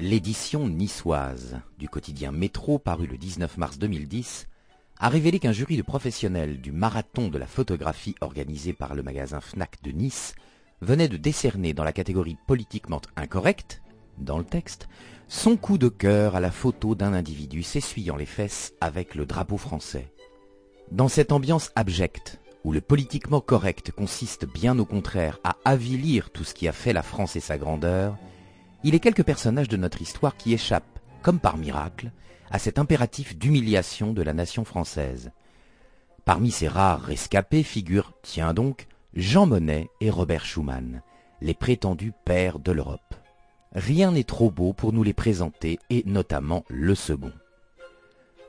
L'édition niçoise du quotidien Métro, paru le 19 mars 2010, a révélé qu'un jury de professionnels du marathon de la photographie organisé par le magasin Fnac de Nice venait de décerner dans la catégorie politiquement incorrecte, dans le texte, son coup de cœur à la photo d'un individu s'essuyant les fesses avec le drapeau français. Dans cette ambiance abjecte, où le politiquement correct consiste bien au contraire à avilir tout ce qui a fait la France et sa grandeur, il est quelques personnages de notre histoire qui échappent, comme par miracle, à cet impératif d'humiliation de la nation française. Parmi ces rares rescapés figurent, tiens donc, Jean Monnet et Robert Schumann, les prétendus pères de l'Europe. Rien n'est trop beau pour nous les présenter, et notamment le second.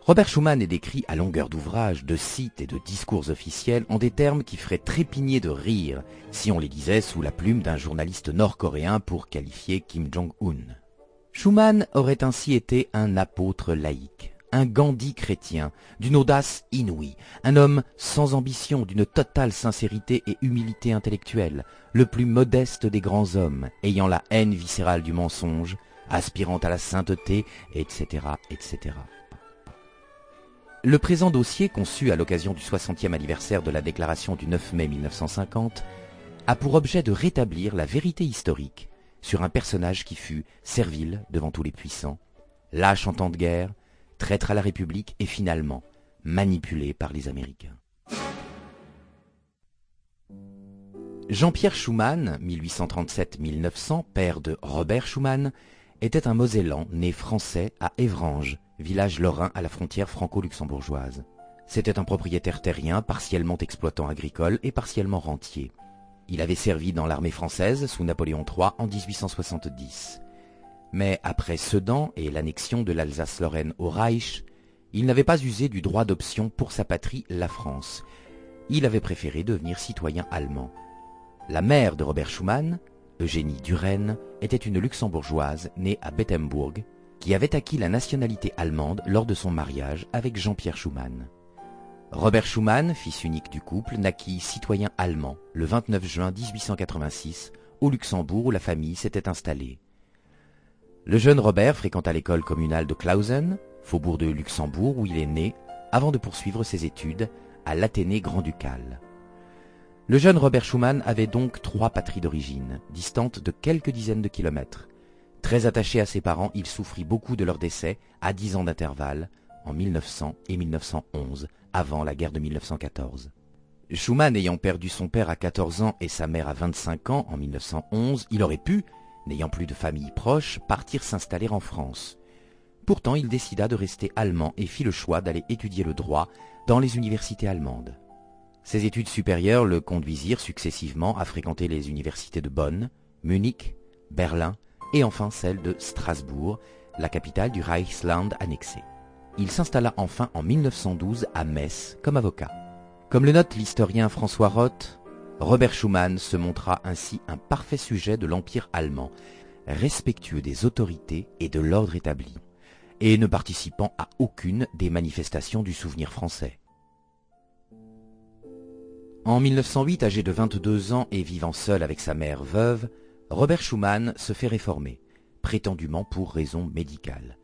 Robert Schumann est décrit à longueur d'ouvrages, de sites et de discours officiels en des termes qui feraient trépigner de rire si on les disait sous la plume d'un journaliste nord-coréen pour qualifier Kim Jong-un. Schumann aurait ainsi été un apôtre laïque, un Gandhi chrétien, d'une audace inouïe, un homme sans ambition, d'une totale sincérité et humilité intellectuelle, le plus modeste des grands hommes, ayant la haine viscérale du mensonge, aspirant à la sainteté, etc., etc. Le présent dossier, conçu à l'occasion du 60e anniversaire de la déclaration du 9 mai 1950, a pour objet de rétablir la vérité historique sur un personnage qui fut servile devant tous les puissants, lâche en temps de guerre, traître à la République et finalement manipulé par les Américains. Jean-Pierre Schumann, 1837-1900, père de Robert Schumann, était un Mosellan né français à Évranges, village lorrain à la frontière franco-luxembourgeoise. C'était un propriétaire terrien, partiellement exploitant agricole et partiellement rentier. Il avait servi dans l'armée française sous Napoléon III en 1870. Mais après Sedan et l'annexion de l'Alsace-Lorraine au Reich, il n'avait pas usé du droit d'option pour sa patrie, la France. Il avait préféré devenir citoyen allemand. La mère de Robert Schumann, Eugénie Duren, était une luxembourgeoise née à Bettembourg, qui avait acquis la nationalité allemande lors de son mariage avec Jean-Pierre Schumann. Robert Schumann, fils unique du couple, naquit citoyen allemand le 29 juin 1886 au Luxembourg où la famille s'était installée. Le jeune Robert fréquenta l'école communale de Clausen, faubourg de Luxembourg où il est né, avant de poursuivre ses études à l'Athénée grand-ducal. Le jeune Robert Schumann avait donc trois patries d'origine, distantes de quelques dizaines de kilomètres, Très attaché à ses parents, il souffrit beaucoup de leur décès, à dix ans d'intervalle, en 1900 et 1911, avant la guerre de 1914. Schumann ayant perdu son père à 14 ans et sa mère à 25 ans en 1911, il aurait pu, n'ayant plus de famille proche, partir s'installer en France. Pourtant, il décida de rester allemand et fit le choix d'aller étudier le droit dans les universités allemandes. Ses études supérieures le conduisirent successivement à fréquenter les universités de Bonn, Munich, Berlin et enfin celle de Strasbourg, la capitale du Reichsland annexé. Il s'installa enfin en 1912 à Metz comme avocat. Comme le note l'historien François Roth, Robert Schumann se montra ainsi un parfait sujet de l'Empire allemand, respectueux des autorités et de l'ordre établi, et ne participant à aucune des manifestations du souvenir français. En 1908, âgé de 22 ans et vivant seul avec sa mère veuve, Robert Schumann se fait réformer, prétendument pour raison médicale.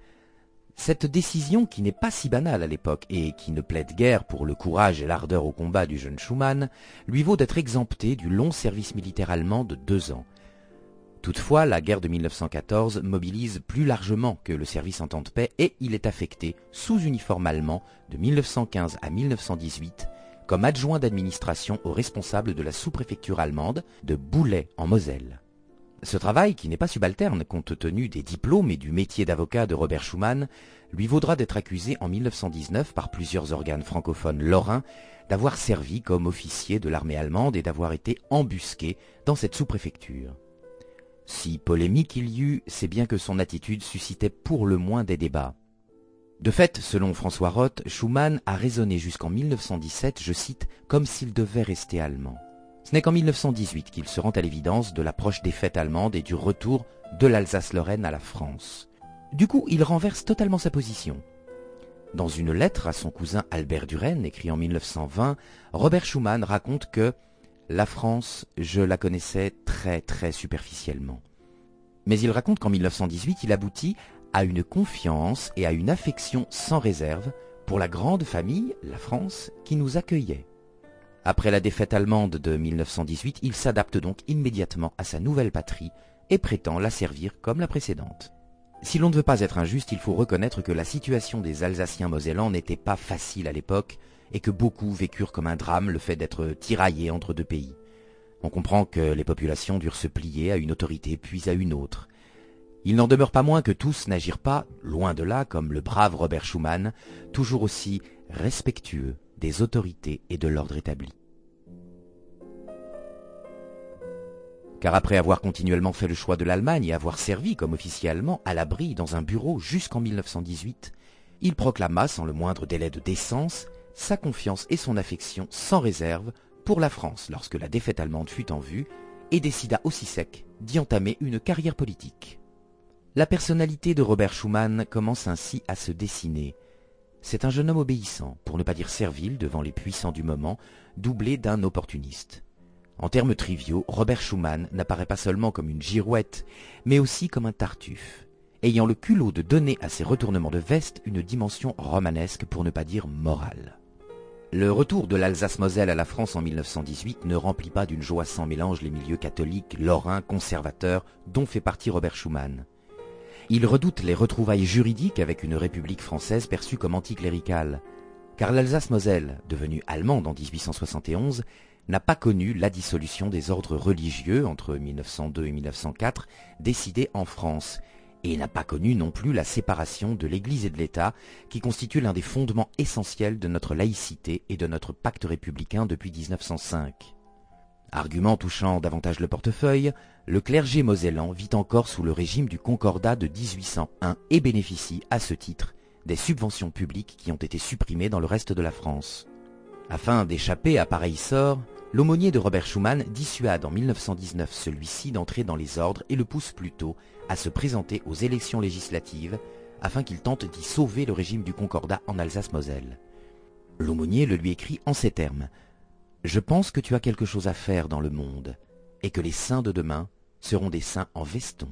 Cette décision, qui n'est pas si banale à l'époque et qui ne plaide guère pour le courage et l'ardeur au combat du jeune Schumann, lui vaut d'être exempté du long service militaire allemand de deux ans. Toutefois, la guerre de 1914 mobilise plus largement que le service en temps de paix et il est affecté sous uniforme allemand de 1915 à 1918 comme adjoint d'administration au responsable de la sous-préfecture allemande de Boulay en Moselle. Ce travail, qui n'est pas subalterne compte tenu des diplômes et du métier d'avocat de Robert Schumann, lui vaudra d'être accusé en 1919 par plusieurs organes francophones lorrains d'avoir servi comme officier de l'armée allemande et d'avoir été embusqué dans cette sous-préfecture. Si polémique il y eut, c'est bien que son attitude suscitait pour le moins des débats. De fait, selon François Roth, Schumann a raisonné jusqu'en 1917, je cite, comme s'il devait rester allemand. Ce n'est qu'en 1918 qu'il se rend à l'évidence de l'approche des fêtes allemandes et du retour de l'Alsace-Lorraine à la France. Du coup, il renverse totalement sa position. Dans une lettre à son cousin Albert Duren, écrit en 1920, Robert Schumann raconte que la France, je la connaissais très très superficiellement. Mais il raconte qu'en 1918, il aboutit à une confiance et à une affection sans réserve pour la grande famille, la France, qui nous accueillait. Après la défaite allemande de 1918, il s'adapte donc immédiatement à sa nouvelle patrie et prétend la servir comme la précédente. Si l'on ne veut pas être injuste, il faut reconnaître que la situation des Alsaciens mosellans n'était pas facile à l'époque et que beaucoup vécurent comme un drame le fait d'être tiraillés entre deux pays. On comprend que les populations durent se plier à une autorité puis à une autre. Il n'en demeure pas moins que tous n'agirent pas, loin de là, comme le brave Robert Schumann, toujours aussi respectueux des autorités et de l'ordre établi. Car après avoir continuellement fait le choix de l'Allemagne et avoir servi comme officier allemand à l'abri dans un bureau jusqu'en 1918, il proclama sans le moindre délai de décence sa confiance et son affection sans réserve pour la France lorsque la défaite allemande fut en vue et décida aussi sec d'y entamer une carrière politique. La personnalité de Robert Schumann commence ainsi à se dessiner. C'est un jeune homme obéissant, pour ne pas dire servile devant les puissants du moment, doublé d'un opportuniste. En termes triviaux, Robert Schumann n'apparaît pas seulement comme une girouette, mais aussi comme un tartuffe, ayant le culot de donner à ses retournements de veste une dimension romanesque pour ne pas dire morale. Le retour de l'Alsace-Moselle à la France en 1918 ne remplit pas d'une joie sans mélange les milieux catholiques, lorrains, conservateurs, dont fait partie Robert Schumann. Il redoute les retrouvailles juridiques avec une république française perçue comme anticléricale, car l'Alsace-Moselle, devenue allemande en 1871, n'a pas connu la dissolution des ordres religieux entre 1902 et 1904 décidée en France, et n'a pas connu non plus la séparation de l'Église et de l'État, qui constitue l'un des fondements essentiels de notre laïcité et de notre pacte républicain depuis 1905. Argument touchant davantage le portefeuille, le clergé mosellan vit encore sous le régime du Concordat de 1801 et bénéficie, à ce titre, des subventions publiques qui ont été supprimées dans le reste de la France. Afin d'échapper à pareil sort, L'aumônier de Robert Schumann dissuade en 1919 celui-ci d'entrer dans les ordres et le pousse plutôt à se présenter aux élections législatives afin qu'il tente d'y sauver le régime du Concordat en Alsace-Moselle. L'aumônier le lui écrit en ces termes Je pense que tu as quelque chose à faire dans le monde et que les saints de demain seront des saints en veston.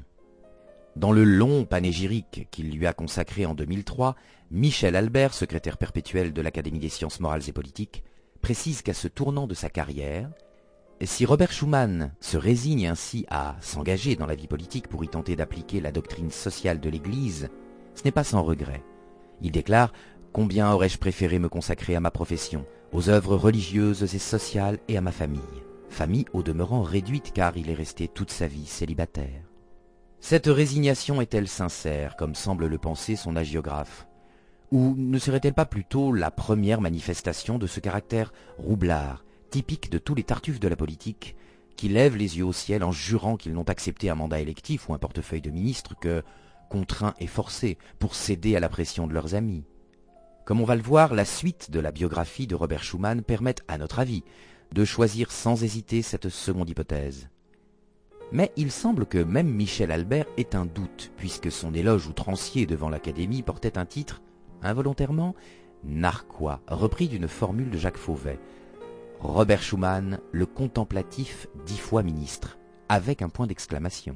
Dans le long panégyrique qu'il lui a consacré en 2003, Michel Albert, secrétaire perpétuel de l'Académie des sciences morales et politiques, précise qu'à ce tournant de sa carrière, si Robert Schuman se résigne ainsi à s'engager dans la vie politique pour y tenter d'appliquer la doctrine sociale de l'Église, ce n'est pas sans regret. Il déclare Combien aurais-je préféré me consacrer à ma profession, aux œuvres religieuses et sociales et à ma famille. Famille au demeurant réduite car il est resté toute sa vie célibataire. Cette résignation est-elle sincère, comme semble le penser son agiographe ou ne serait-elle pas plutôt la première manifestation de ce caractère roublard, typique de tous les tartuffes de la politique, qui lèvent les yeux au ciel en jurant qu'ils n'ont accepté un mandat électif ou un portefeuille de ministre que contraints et forcés pour céder à la pression de leurs amis? Comme on va le voir, la suite de la biographie de Robert Schumann permet, à notre avis, de choisir sans hésiter cette seconde hypothèse. Mais il semble que même Michel Albert ait un doute, puisque son éloge outrancier devant l'Académie portait un titre involontairement, narquois, repris d'une formule de Jacques Fauvet. Robert Schumann, le contemplatif dix fois ministre, avec un point d'exclamation.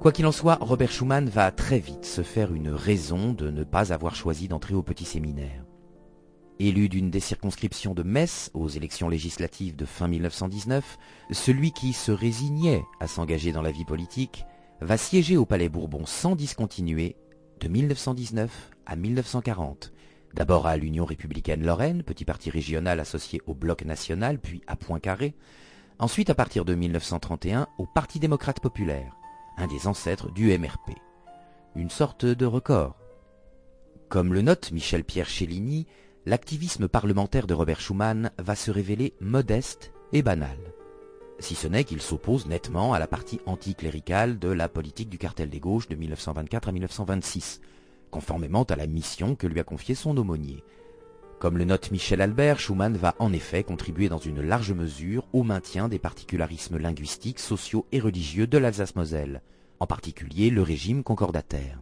Quoi qu'il en soit, Robert Schumann va très vite se faire une raison de ne pas avoir choisi d'entrer au petit séminaire. Élu d'une des circonscriptions de Metz aux élections législatives de fin 1919, celui qui se résignait à s'engager dans la vie politique va siéger au Palais Bourbon sans discontinuer de 1919 à 1940, d'abord à l'Union républicaine Lorraine, petit parti régional associé au Bloc national, puis à Poincaré, ensuite à partir de 1931 au Parti démocrate populaire, un des ancêtres du MRP. Une sorte de record. Comme le note Michel Pierre Cellini, l'activisme parlementaire de Robert Schuman va se révéler modeste et banal si ce n'est qu'il s'oppose nettement à la partie anticléricale de la politique du cartel des gauches de 1924 à 1926, conformément à la mission que lui a confiée son aumônier. Comme le note Michel Albert, Schumann va en effet contribuer dans une large mesure au maintien des particularismes linguistiques, sociaux et religieux de l'Alsace-Moselle, en particulier le régime concordataire.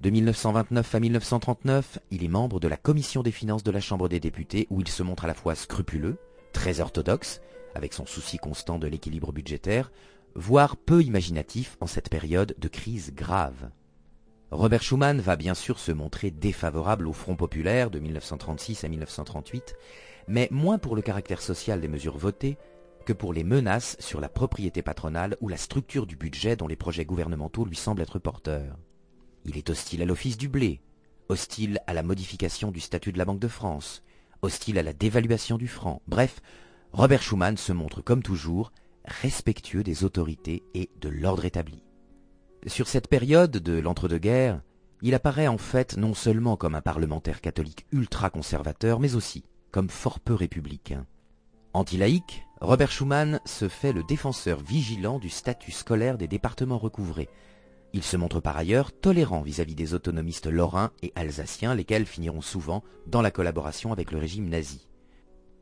De 1929 à 1939, il est membre de la commission des finances de la Chambre des députés où il se montre à la fois scrupuleux, très orthodoxe, avec son souci constant de l'équilibre budgétaire, voire peu imaginatif en cette période de crise grave. Robert Schuman va bien sûr se montrer défavorable au Front populaire de 1936 à 1938, mais moins pour le caractère social des mesures votées que pour les menaces sur la propriété patronale ou la structure du budget dont les projets gouvernementaux lui semblent être porteurs. Il est hostile à l'office du blé, hostile à la modification du statut de la Banque de France, hostile à la dévaluation du franc. Bref, Robert Schuman se montre comme toujours respectueux des autorités et de l'ordre établi. Sur cette période de l'entre-deux-guerres, il apparaît en fait non seulement comme un parlementaire catholique ultra-conservateur, mais aussi comme fort peu républicain. Anti-laïque, Robert Schuman se fait le défenseur vigilant du statut scolaire des départements recouvrés. Il se montre par ailleurs tolérant vis-à-vis des autonomistes lorrains et alsaciens, lesquels finiront souvent dans la collaboration avec le régime nazi.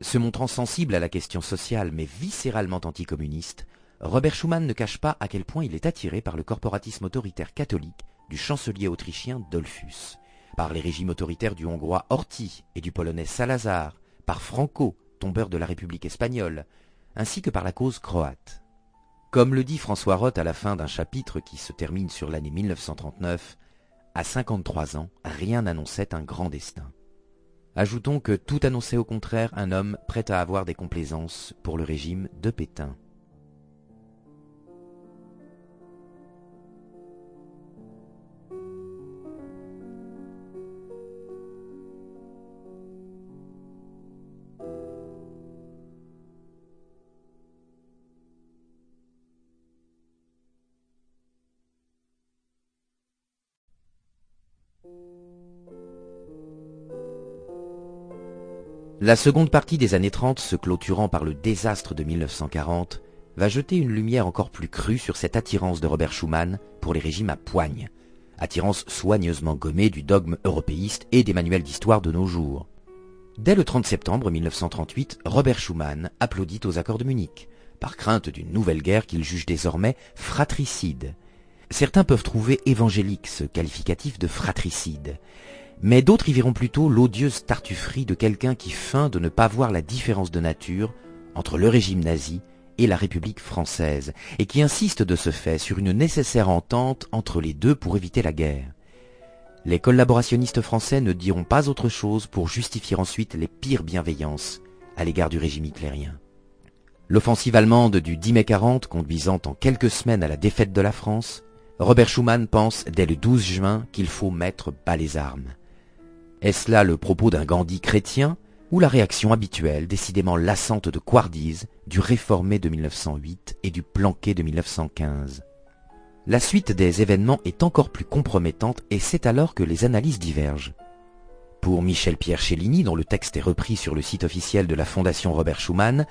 Se montrant sensible à la question sociale mais viscéralement anticommuniste, Robert Schuman ne cache pas à quel point il est attiré par le corporatisme autoritaire catholique du chancelier autrichien Dollfuss, par les régimes autoritaires du hongrois Horthy et du polonais Salazar, par Franco, tombeur de la République espagnole, ainsi que par la cause croate. Comme le dit François Roth à la fin d'un chapitre qui se termine sur l'année 1939, à 53 ans, rien n'annonçait un grand destin. Ajoutons que tout annonçait au contraire un homme prêt à avoir des complaisances pour le régime de Pétain. La seconde partie des années 30, se clôturant par le désastre de 1940, va jeter une lumière encore plus crue sur cette attirance de Robert Schuman pour les régimes à poigne, attirance soigneusement gommée du dogme européiste et des manuels d'histoire de nos jours. Dès le 30 septembre 1938, Robert Schuman applaudit aux accords de Munich, par crainte d'une nouvelle guerre qu'il juge désormais fratricide. Certains peuvent trouver évangélique ce qualificatif de fratricide, mais d'autres y verront plutôt l'odieuse tartufferie de quelqu'un qui feint de ne pas voir la différence de nature entre le régime nazi et la République française, et qui insiste de ce fait sur une nécessaire entente entre les deux pour éviter la guerre. Les collaborationnistes français ne diront pas autre chose pour justifier ensuite les pires bienveillances à l'égard du régime hitlérien. L'offensive allemande du 10 mai 40, conduisant en quelques semaines à la défaite de la France, Robert Schuman pense dès le 12 juin qu'il faut mettre bas les armes. Est-ce là le propos d'un Gandhi chrétien ou la réaction habituelle, décidément lassante de Quardise, du réformé de 1908 et du planqué de 1915 La suite des événements est encore plus compromettante et c'est alors que les analyses divergent. Pour Michel-Pierre Chéligny, dont le texte est repris sur le site officiel de la Fondation Robert Schuman,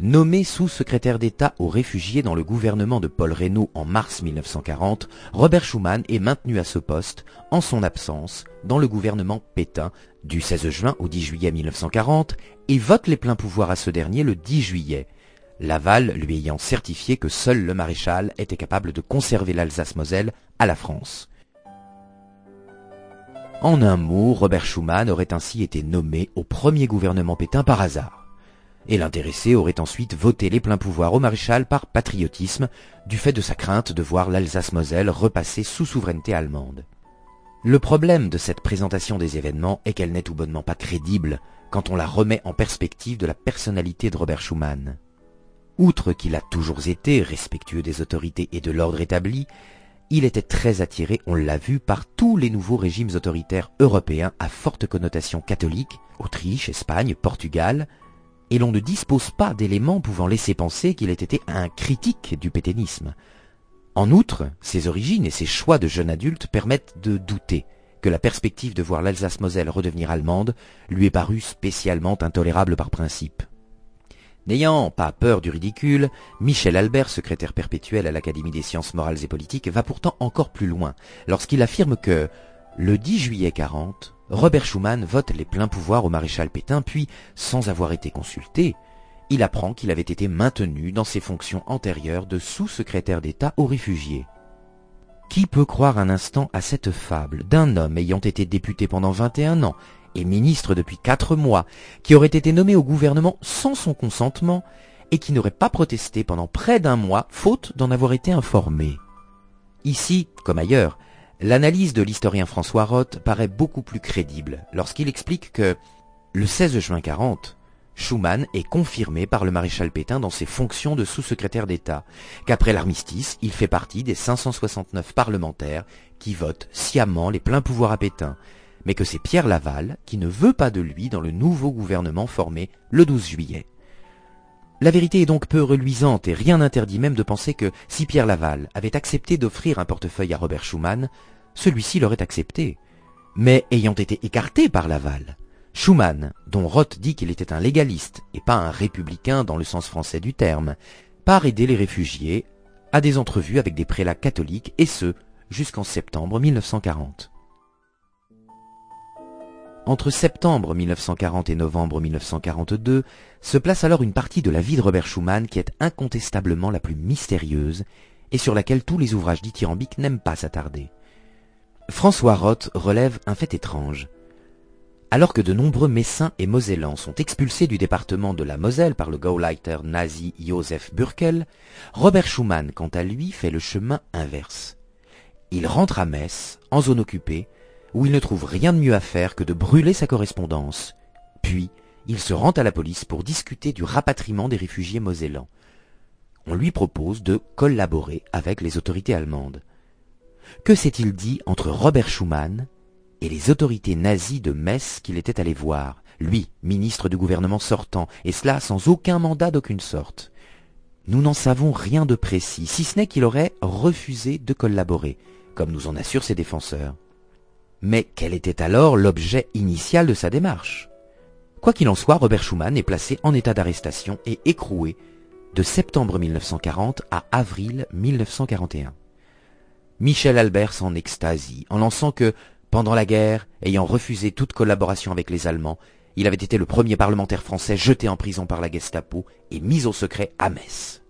Nommé sous-secrétaire d'État aux réfugiés dans le gouvernement de Paul Reynaud en mars 1940, Robert Schuman est maintenu à ce poste, en son absence, dans le gouvernement Pétain, du 16 juin au 10 juillet 1940, et vote les pleins pouvoirs à ce dernier le 10 juillet, Laval lui ayant certifié que seul le maréchal était capable de conserver l'Alsace-Moselle à la France. En un mot, Robert Schuman aurait ainsi été nommé au premier gouvernement Pétain par hasard et l'intéressé aurait ensuite voté les pleins pouvoirs au maréchal par patriotisme, du fait de sa crainte de voir l'Alsace-Moselle repasser sous souveraineté allemande. Le problème de cette présentation des événements est qu'elle n'est tout bonnement pas crédible quand on la remet en perspective de la personnalité de Robert Schuman. Outre qu'il a toujours été respectueux des autorités et de l'ordre établi, il était très attiré, on l'a vu, par tous les nouveaux régimes autoritaires européens à forte connotation catholique, Autriche, Espagne, Portugal, et l'on ne dispose pas d'éléments pouvant laisser penser qu'il ait été un critique du pétainisme. En outre, ses origines et ses choix de jeune adulte permettent de douter que la perspective de voir l'Alsace-Moselle redevenir allemande lui ait paru spécialement intolérable par principe. N'ayant pas peur du ridicule, Michel Albert, secrétaire perpétuel à l'Académie des sciences morales et politiques, va pourtant encore plus loin lorsqu'il affirme que, le 10 juillet 40, Robert Schuman vote les pleins pouvoirs au maréchal Pétain, puis, sans avoir été consulté, il apprend qu'il avait été maintenu dans ses fonctions antérieures de sous-secrétaire d'État aux réfugiés. Qui peut croire un instant à cette fable d'un homme ayant été député pendant 21 ans et ministre depuis quatre mois, qui aurait été nommé au gouvernement sans son consentement, et qui n'aurait pas protesté pendant près d'un mois, faute d'en avoir été informé. Ici, comme ailleurs, l'analyse de l'historien François Roth paraît beaucoup plus crédible lorsqu'il explique que le 16 juin 40, Schumann est confirmé par le maréchal Pétain dans ses fonctions de sous-secrétaire d'État, qu'après l'armistice, il fait partie des 569 parlementaires qui votent sciemment les pleins pouvoirs à Pétain, mais que c'est Pierre Laval qui ne veut pas de lui dans le nouveau gouvernement formé le 12 juillet. La vérité est donc peu reluisante et rien n'interdit même de penser que si Pierre Laval avait accepté d'offrir un portefeuille à Robert Schumann, celui-ci l'aurait accepté. Mais ayant été écarté par Laval, Schumann, dont Roth dit qu'il était un légaliste et pas un républicain dans le sens français du terme, part aider les réfugiés à des entrevues avec des prélats catholiques et ce, jusqu'en septembre 1940. Entre septembre 1940 et novembre 1942 se place alors une partie de la vie de Robert Schumann qui est incontestablement la plus mystérieuse et sur laquelle tous les ouvrages dithyrambiques n'aiment pas s'attarder. François Roth relève un fait étrange. Alors que de nombreux Messins et Mosellans sont expulsés du département de la Moselle par le Gauleiter nazi Joseph Burkel, Robert Schumann, quant à lui, fait le chemin inverse. Il rentre à Metz, en zone occupée, où il ne trouve rien de mieux à faire que de brûler sa correspondance. Puis, il se rend à la police pour discuter du rapatriement des réfugiés mosellans. On lui propose de collaborer avec les autorités allemandes. Que s'est-il dit entre Robert Schumann et les autorités nazies de Metz qu'il était allé voir, lui, ministre du gouvernement sortant, et cela sans aucun mandat d'aucune sorte. Nous n'en savons rien de précis, si ce n'est qu'il aurait refusé de collaborer, comme nous en assurent ses défenseurs. Mais quel était alors l'objet initial de sa démarche? Quoi qu'il en soit, Robert Schumann est placé en état d'arrestation et écroué de septembre 1940 à avril 1941. Michel Albert s'en extasie en lançant que pendant la guerre, ayant refusé toute collaboration avec les Allemands, il avait été le premier parlementaire français jeté en prison par la Gestapo et mis au secret à Metz.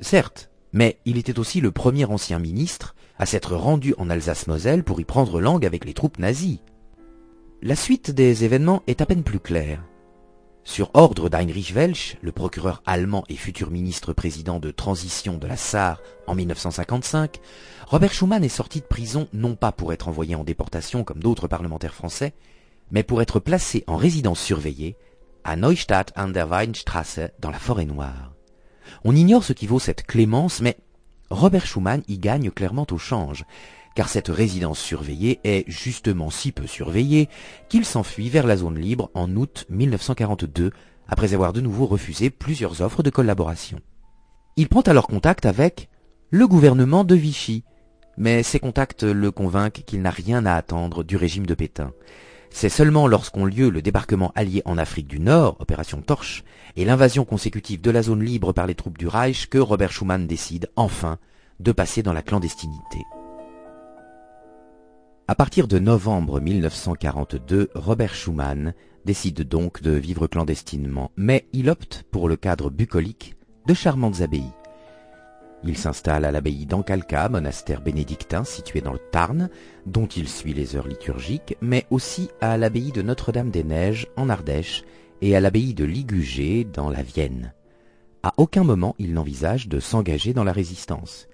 Certes, mais il était aussi le premier ancien ministre à s'être rendu en Alsace-Moselle pour y prendre langue avec les troupes nazies. La suite des événements est à peine plus claire. Sur ordre d'Heinrich Welsch, le procureur allemand et futur ministre-président de transition de la Sarre en 1955, Robert Schuman est sorti de prison non pas pour être envoyé en déportation comme d'autres parlementaires français, mais pour être placé en résidence surveillée à Neustadt an der Weinstrasse dans la forêt noire. On ignore ce qui vaut cette clémence, mais Robert Schuman y gagne clairement au change, car cette résidence surveillée est justement si peu surveillée qu'il s'enfuit vers la zone libre en août 1942, après avoir de nouveau refusé plusieurs offres de collaboration. Il prend alors contact avec le gouvernement de Vichy, mais ces contacts le convainquent qu'il n'a rien à attendre du régime de Pétain. C'est seulement lorsqu'ont lieu le débarquement allié en Afrique du Nord, opération Torche, et l'invasion consécutive de la zone libre par les troupes du Reich que Robert Schuman décide, enfin, de passer dans la clandestinité. À partir de novembre 1942, Robert Schumann décide donc de vivre clandestinement, mais il opte pour le cadre bucolique de charmantes abbayes. Il s'installe à l'abbaye d'Ancalca, monastère bénédictin situé dans le Tarn, dont il suit les heures liturgiques, mais aussi à l'abbaye de Notre-Dame-des-Neiges en Ardèche et à l'abbaye de Ligugé dans la Vienne. À aucun moment il n'envisage de s'engager dans la résistance.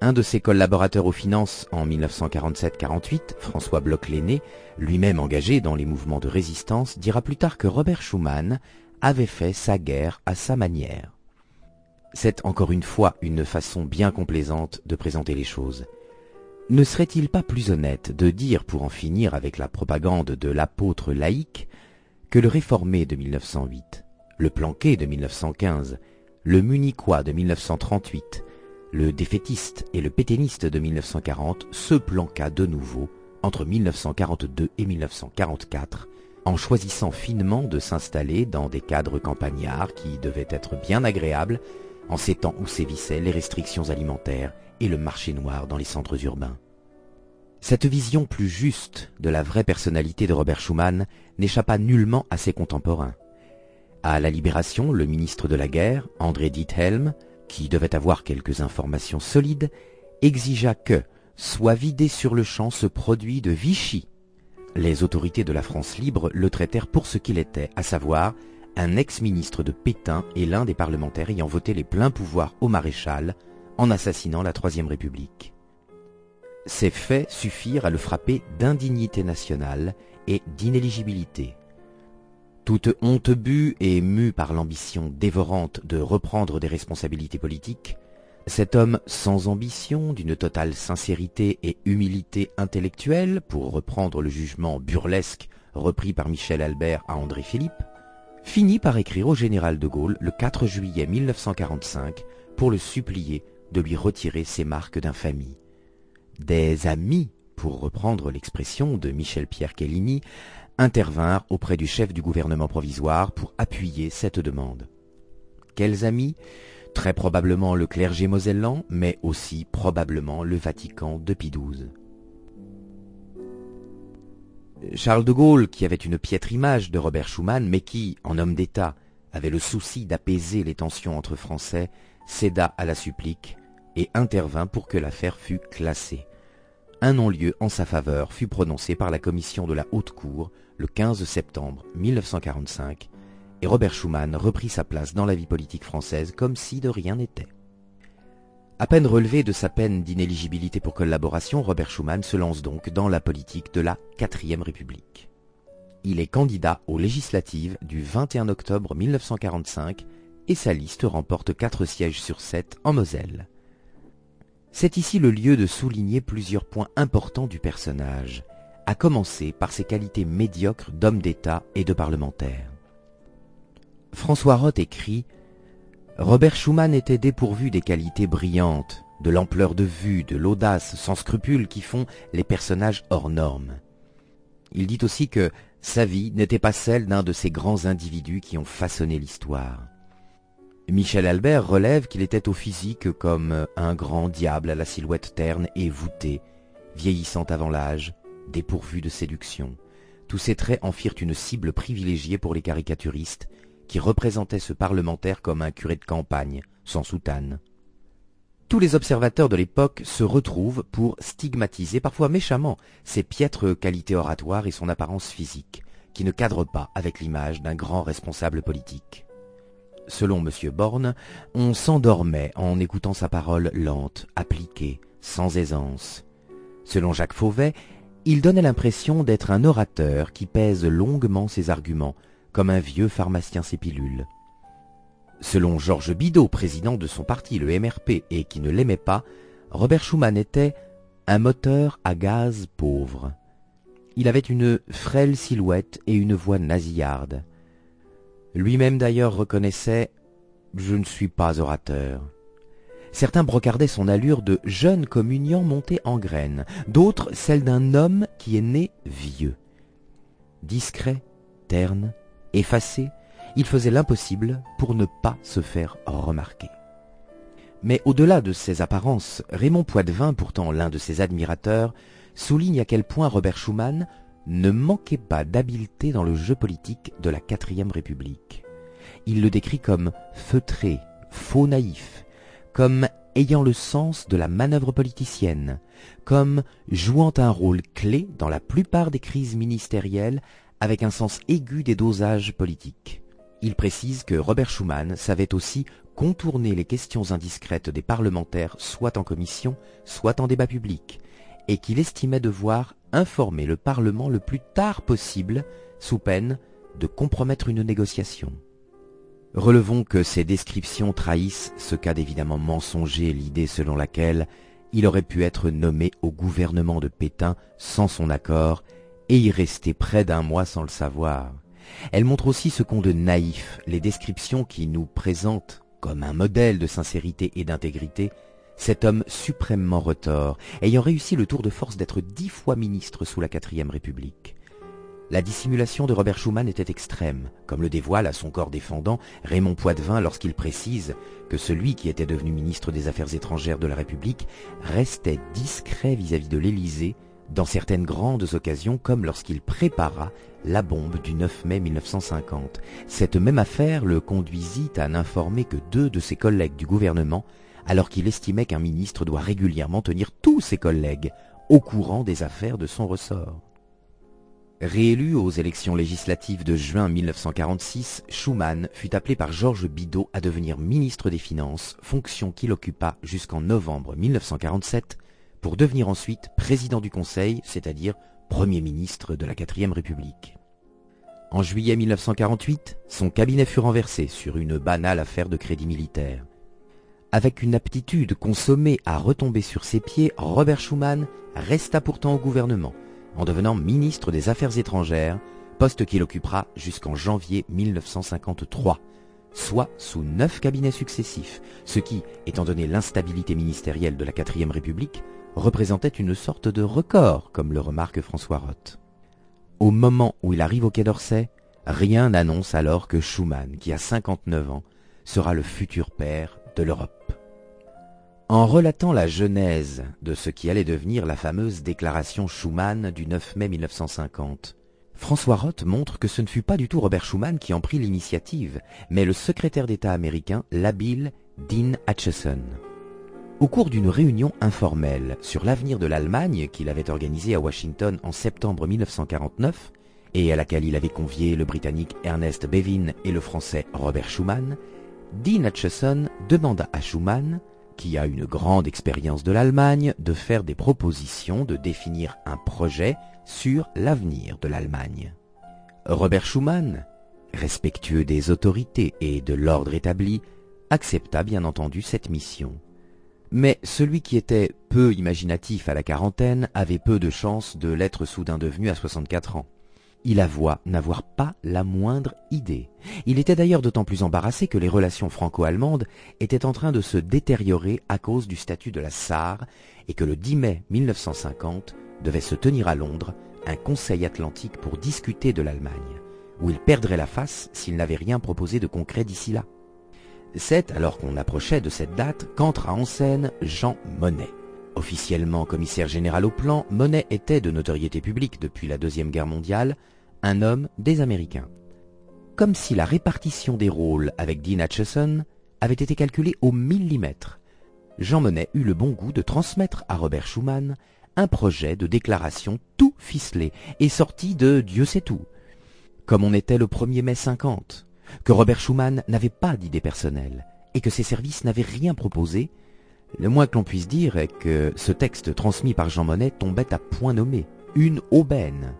Un de ses collaborateurs aux finances en 1947-48, François Bloch-Léné, lui-même engagé dans les mouvements de résistance, dira plus tard que Robert Schumann avait fait sa guerre à sa manière. C'est encore une fois une façon bien complaisante de présenter les choses. Ne serait-il pas plus honnête de dire, pour en finir avec la propagande de l'apôtre laïque, que le réformé de 1908, le planqué de 1915, le munichois de 1938, le défaitiste et le pétainiste de 1940 se planqua de nouveau entre 1942 et 1944 en choisissant finement de s'installer dans des cadres campagnards qui devaient être bien agréables en ces temps où sévissaient les restrictions alimentaires et le marché noir dans les centres urbains. Cette vision plus juste de la vraie personnalité de Robert Schuman n'échappa nullement à ses contemporains. À la Libération, le ministre de la Guerre, André Diethelm, qui devait avoir quelques informations solides, exigea que soit vidé sur le champ ce produit de Vichy. Les autorités de la France libre le traitèrent pour ce qu'il était, à savoir un ex-ministre de Pétain et l'un des parlementaires ayant voté les pleins pouvoirs au maréchal en assassinant la Troisième République. Ces faits suffirent à le frapper d'indignité nationale et d'inéligibilité. Toute honte bue et mue par l'ambition dévorante de reprendre des responsabilités politiques, cet homme sans ambition, d'une totale sincérité et humilité intellectuelle, pour reprendre le jugement burlesque repris par Michel Albert à André Philippe, finit par écrire au général de Gaulle le 4 juillet 1945 pour le supplier de lui retirer ses marques d'infamie. Des amis, pour reprendre l'expression de Michel-Pierre Kellini, intervinrent auprès du chef du gouvernement provisoire pour appuyer cette demande. Quels amis? Très probablement le clergé mosellan, mais aussi probablement le Vatican de XII. Charles de Gaulle, qui avait une piètre image de Robert Schumann, mais qui, en homme d'État, avait le souci d'apaiser les tensions entre Français, céda à la supplique et intervint pour que l'affaire fût classée. Un non-lieu en sa faveur fut prononcé par la commission de la Haute Cour le 15 septembre 1945 et Robert Schumann reprit sa place dans la vie politique française comme si de rien n'était. À peine relevé de sa peine d'inéligibilité pour collaboration, Robert Schumann se lance donc dans la politique de la quatrième République. Il est candidat aux législatives du 21 octobre 1945 et sa liste remporte quatre sièges sur sept en Moselle. C'est ici le lieu de souligner plusieurs points importants du personnage, à commencer par ses qualités médiocres d'homme d'État et de parlementaire. François Roth écrit Robert Schumann était dépourvu des qualités brillantes, de l'ampleur de vue, de l'audace sans scrupules qui font les personnages hors normes. Il dit aussi que sa vie n'était pas celle d'un de ces grands individus qui ont façonné l'histoire. Michel Albert relève qu'il était au physique comme un grand diable à la silhouette terne et voûtée, vieillissant avant l'âge, dépourvu de séduction. Tous ces traits en firent une cible privilégiée pour les caricaturistes qui représentait ce parlementaire comme un curé de campagne, sans soutane. Tous les observateurs de l'époque se retrouvent pour stigmatiser, parfois méchamment, ses piètres qualités oratoires et son apparence physique, qui ne cadrent pas avec l'image d'un grand responsable politique. Selon M. Borne, on s'endormait en écoutant sa parole lente, appliquée, sans aisance. Selon Jacques Fauvet, il donnait l'impression d'être un orateur qui pèse longuement ses arguments, comme un vieux pharmacien ses pilules. Selon Georges Bidault, président de son parti, le MRP, et qui ne l'aimait pas, Robert Schuman était un moteur à gaz pauvre. Il avait une frêle silhouette et une voix nasillarde. Lui-même d'ailleurs reconnaissait Je ne suis pas orateur. Certains brocardaient son allure de jeune communiant monté en graines, d'autres celle d'un homme qui est né vieux. Discret, terne, Effacé, il faisait l'impossible pour ne pas se faire remarquer. Mais au-delà de ces apparences, Raymond Poitvin, pourtant l'un de ses admirateurs, souligne à quel point Robert Schumann ne manquait pas d'habileté dans le jeu politique de la quatrième République. Il le décrit comme feutré, faux naïf, comme ayant le sens de la manœuvre politicienne, comme jouant un rôle clé dans la plupart des crises ministérielles avec un sens aigu des dosages politiques. Il précise que Robert Schuman savait aussi contourner les questions indiscrètes des parlementaires soit en commission, soit en débat public, et qu'il estimait devoir informer le Parlement le plus tard possible, sous peine de compromettre une négociation. Relevons que ces descriptions trahissent ce qu'a d'évidemment mensonger l'idée selon laquelle il aurait pu être nommé au gouvernement de Pétain sans son accord et y rester près d'un mois sans le savoir. Elle montre aussi ce qu'ont de naïf les descriptions qui nous présentent comme un modèle de sincérité et d'intégrité cet homme suprêmement retors, ayant réussi le tour de force d'être dix fois ministre sous la quatrième République. La dissimulation de Robert Schumann était extrême, comme le dévoile à son corps défendant Raymond Poitvin lorsqu'il précise que celui qui était devenu ministre des Affaires étrangères de la République restait discret vis-à-vis -vis de l'Élysée dans certaines grandes occasions comme lorsqu'il prépara la bombe du 9 mai 1950. Cette même affaire le conduisit à n'informer que deux de ses collègues du gouvernement, alors qu'il estimait qu'un ministre doit régulièrement tenir tous ses collègues au courant des affaires de son ressort. Réélu aux élections législatives de juin 1946, Schuman fut appelé par Georges Bidault à devenir ministre des Finances, fonction qu'il occupa jusqu'en novembre 1947, pour devenir ensuite président du Conseil, c'est-à-dire Premier ministre de la Quatrième République. En juillet 1948, son cabinet fut renversé sur une banale affaire de crédit militaire. Avec une aptitude consommée à retomber sur ses pieds, Robert Schuman resta pourtant au gouvernement en devenant ministre des Affaires étrangères, poste qu'il occupera jusqu'en janvier 1953, soit sous neuf cabinets successifs, ce qui, étant donné l'instabilité ministérielle de la quatrième République, représentait une sorte de record, comme le remarque François Roth. Au moment où il arrive au Quai d'Orsay, rien n'annonce alors que Schuman, qui a 59 ans, sera le futur père de l'Europe. En relatant la genèse de ce qui allait devenir la fameuse déclaration Schuman du 9 mai 1950, François Roth montre que ce ne fut pas du tout Robert Schuman qui en prit l'initiative, mais le secrétaire d'État américain, l'habile Dean Acheson. Au cours d'une réunion informelle sur l'avenir de l'Allemagne qu'il avait organisée à Washington en septembre 1949, et à laquelle il avait convié le Britannique Ernest Bevin et le Français Robert Schuman, Dean Acheson demanda à Schuman qui a une grande expérience de l'Allemagne, de faire des propositions, de définir un projet sur l'avenir de l'Allemagne. Robert Schuman, respectueux des autorités et de l'ordre établi, accepta bien entendu cette mission. Mais celui qui était peu imaginatif à la quarantaine avait peu de chance de l'être soudain devenu à 64 ans. Il avoua n'avoir pas la moindre idée. Il était d'ailleurs d'autant plus embarrassé que les relations franco-allemandes étaient en train de se détériorer à cause du statut de la Sarre et que le 10 mai 1950 devait se tenir à Londres un conseil atlantique pour discuter de l'Allemagne, où il perdrait la face s'il n'avait rien proposé de concret d'ici là. C'est alors qu'on approchait de cette date qu'entra en scène Jean Monnet. Officiellement commissaire général au plan, Monnet était de notoriété publique depuis la Deuxième Guerre mondiale, un homme des Américains. Comme si la répartition des rôles avec Dean Acheson avait été calculée au millimètre, Jean Monnet eut le bon goût de transmettre à Robert Schuman un projet de déclaration tout ficelé et sorti de Dieu sait où. Comme on était le 1er mai 50, que Robert Schuman n'avait pas d'idée personnelle et que ses services n'avaient rien proposé, le moins que l'on puisse dire est que ce texte transmis par Jean Monnet tombait à point nommé, une aubaine.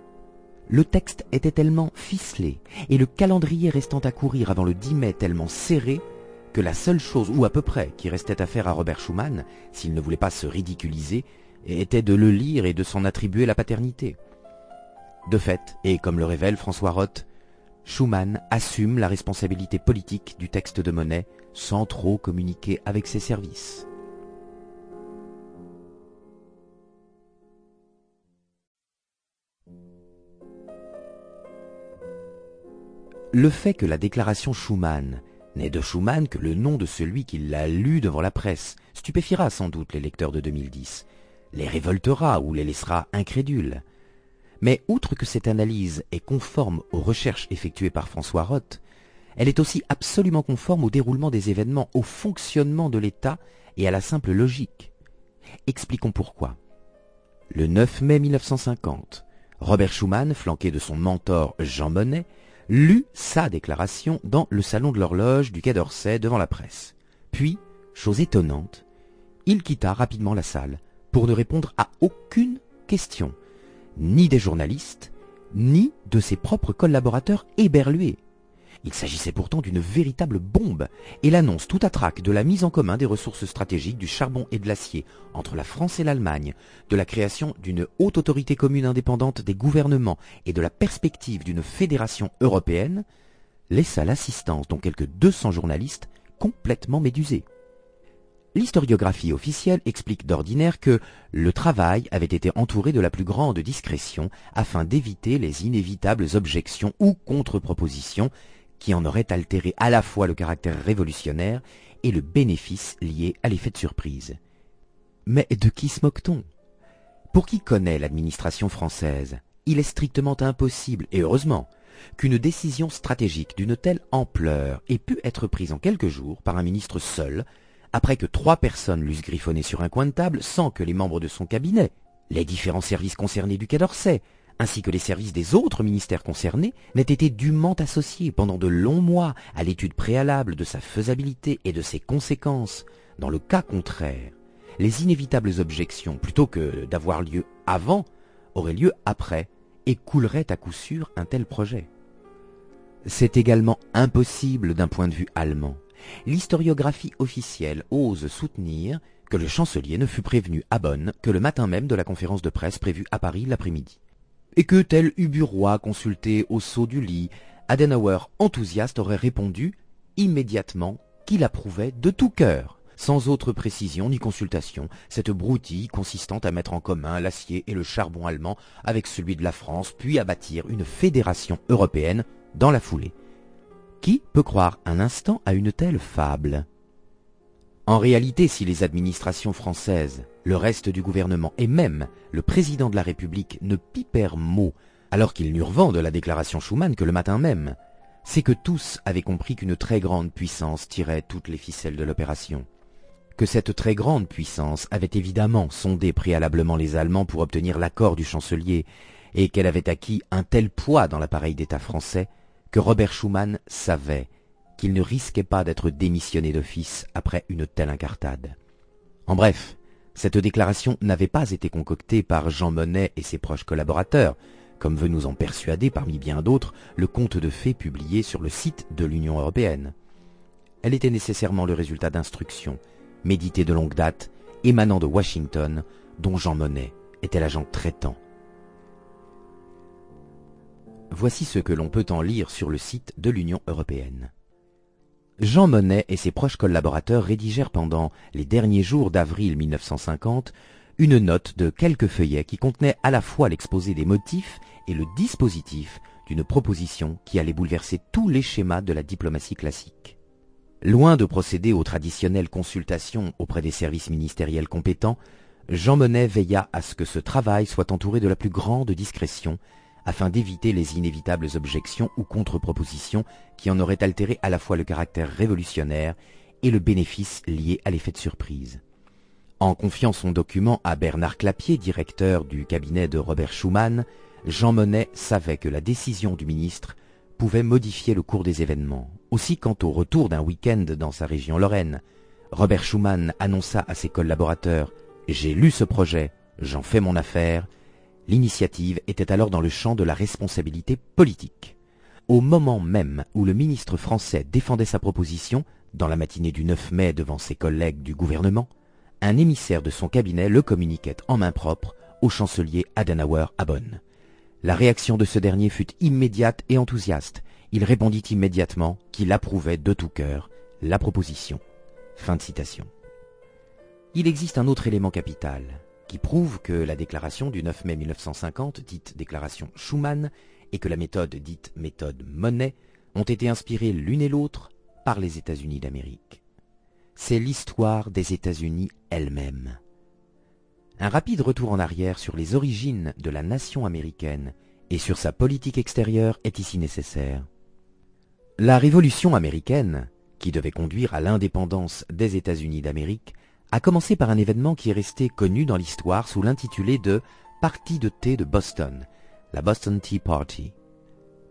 Le texte était tellement ficelé et le calendrier restant à courir avant le 10 mai tellement serré que la seule chose, ou à peu près, qui restait à faire à Robert Schumann, s'il ne voulait pas se ridiculiser, était de le lire et de s'en attribuer la paternité. De fait, et comme le révèle François Roth, Schumann assume la responsabilité politique du texte de Monet sans trop communiquer avec ses services. Le fait que la déclaration Schuman n'est de Schuman que le nom de celui qui l'a lu devant la presse stupéfiera sans doute les lecteurs de 2010, les révoltera ou les laissera incrédules. Mais outre que cette analyse est conforme aux recherches effectuées par François Roth, elle est aussi absolument conforme au déroulement des événements, au fonctionnement de l'État et à la simple logique. Expliquons pourquoi. Le 9 mai 1950, Robert Schuman, flanqué de son mentor Jean Monnet, lut sa déclaration dans le salon de l'horloge du Quai d'Orsay devant la presse. Puis, chose étonnante, il quitta rapidement la salle pour ne répondre à aucune question, ni des journalistes, ni de ses propres collaborateurs éberlués. Il s'agissait pourtant d'une véritable bombe, et l'annonce tout à trac de la mise en commun des ressources stratégiques du charbon et de l'acier entre la France et l'Allemagne, de la création d'une haute autorité commune indépendante des gouvernements et de la perspective d'une fédération européenne, laissa l'assistance, dont quelques 200 journalistes, complètement médusés. L'historiographie officielle explique d'ordinaire que le travail avait été entouré de la plus grande discrétion afin d'éviter les inévitables objections ou contre-propositions qui en aurait altéré à la fois le caractère révolutionnaire et le bénéfice lié à l'effet de surprise. Mais de qui se moque-t-on? Pour qui connaît l'administration française, il est strictement impossible, et heureusement, qu'une décision stratégique d'une telle ampleur ait pu être prise en quelques jours par un ministre seul, après que trois personnes l'eussent griffonné sur un coin de table sans que les membres de son cabinet, les différents services concernés du Quai d'Orsay, ainsi que les services des autres ministères concernés, n'ait été dûment associé pendant de longs mois à l'étude préalable de sa faisabilité et de ses conséquences. Dans le cas contraire, les inévitables objections, plutôt que d'avoir lieu avant, auraient lieu après et couleraient à coup sûr un tel projet. C'est également impossible d'un point de vue allemand. L'historiographie officielle ose soutenir que le chancelier ne fut prévenu à Bonn que le matin même de la conférence de presse prévue à Paris l'après-midi. Et que, tel Uburois consulté au saut du lit, Adenauer enthousiaste aurait répondu immédiatement qu'il approuvait de tout cœur, sans autre précision ni consultation, cette broutille consistant à mettre en commun l'acier et le charbon allemand avec celui de la France, puis à bâtir une fédération européenne dans la foulée. Qui peut croire un instant à une telle fable? En réalité, si les administrations françaises, le reste du gouvernement et même le président de la République ne pipèrent mot alors qu'ils n'eurent vent de la déclaration Schuman que le matin même, c'est que tous avaient compris qu'une très grande puissance tirait toutes les ficelles de l'opération. Que cette très grande puissance avait évidemment sondé préalablement les Allemands pour obtenir l'accord du chancelier, et qu'elle avait acquis un tel poids dans l'appareil d'État français que Robert Schuman savait qu'il ne risquait pas d'être démissionné d'office après une telle incartade. En bref, cette déclaration n'avait pas été concoctée par Jean Monnet et ses proches collaborateurs, comme veut nous en persuader parmi bien d'autres le conte de fées publié sur le site de l'Union européenne. Elle était nécessairement le résultat d'instructions, méditées de longue date, émanant de Washington, dont Jean Monnet était l'agent traitant Voici ce que l'on peut en lire sur le site de l'Union européenne. Jean Monnet et ses proches collaborateurs rédigèrent pendant les derniers jours d'avril 1950 une note de quelques feuillets qui contenait à la fois l'exposé des motifs et le dispositif d'une proposition qui allait bouleverser tous les schémas de la diplomatie classique. Loin de procéder aux traditionnelles consultations auprès des services ministériels compétents, Jean Monnet veilla à ce que ce travail soit entouré de la plus grande discrétion afin d'éviter les inévitables objections ou contre-propositions qui en auraient altéré à la fois le caractère révolutionnaire et le bénéfice lié à l'effet de surprise. En confiant son document à Bernard Clapier, directeur du cabinet de Robert Schuman, Jean Monnet savait que la décision du ministre pouvait modifier le cours des événements. Aussi, quant au retour d'un week-end dans sa région Lorraine, Robert Schuman annonça à ses collaborateurs J'ai lu ce projet, j'en fais mon affaire, L'initiative était alors dans le champ de la responsabilité politique. Au moment même où le ministre français défendait sa proposition, dans la matinée du 9 mai devant ses collègues du gouvernement, un émissaire de son cabinet le communiquait en main propre au chancelier Adenauer à Bonn. La réaction de ce dernier fut immédiate et enthousiaste. Il répondit immédiatement qu'il approuvait de tout cœur la proposition. Fin de citation. Il existe un autre élément capital, qui prouve que la déclaration du 9 mai 1950, dite déclaration Schuman, et que la méthode dite méthode Monet ont été inspirées l'une et l'autre par les États-Unis d'Amérique. C'est l'histoire des États-Unis elle-même. Un rapide retour en arrière sur les origines de la nation américaine et sur sa politique extérieure est ici nécessaire. La Révolution américaine, qui devait conduire à l'indépendance des États-Unis d'Amérique, a commencé par un événement qui est resté connu dans l'histoire sous l'intitulé de Partie de thé de Boston, la Boston Tea Party.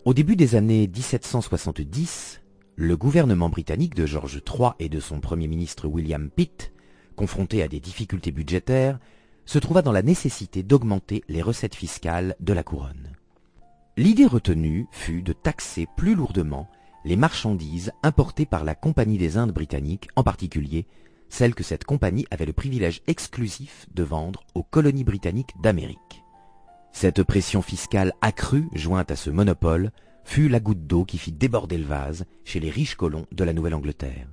Au début des années 1770, le gouvernement britannique de George III et de son premier ministre William Pitt, confronté à des difficultés budgétaires, se trouva dans la nécessité d'augmenter les recettes fiscales de la couronne. L'idée retenue fut de taxer plus lourdement les marchandises importées par la Compagnie des Indes britanniques, en particulier celle que cette compagnie avait le privilège exclusif de vendre aux colonies britanniques d'Amérique. Cette pression fiscale accrue, jointe à ce monopole, fut la goutte d'eau qui fit déborder le vase chez les riches colons de la Nouvelle-Angleterre.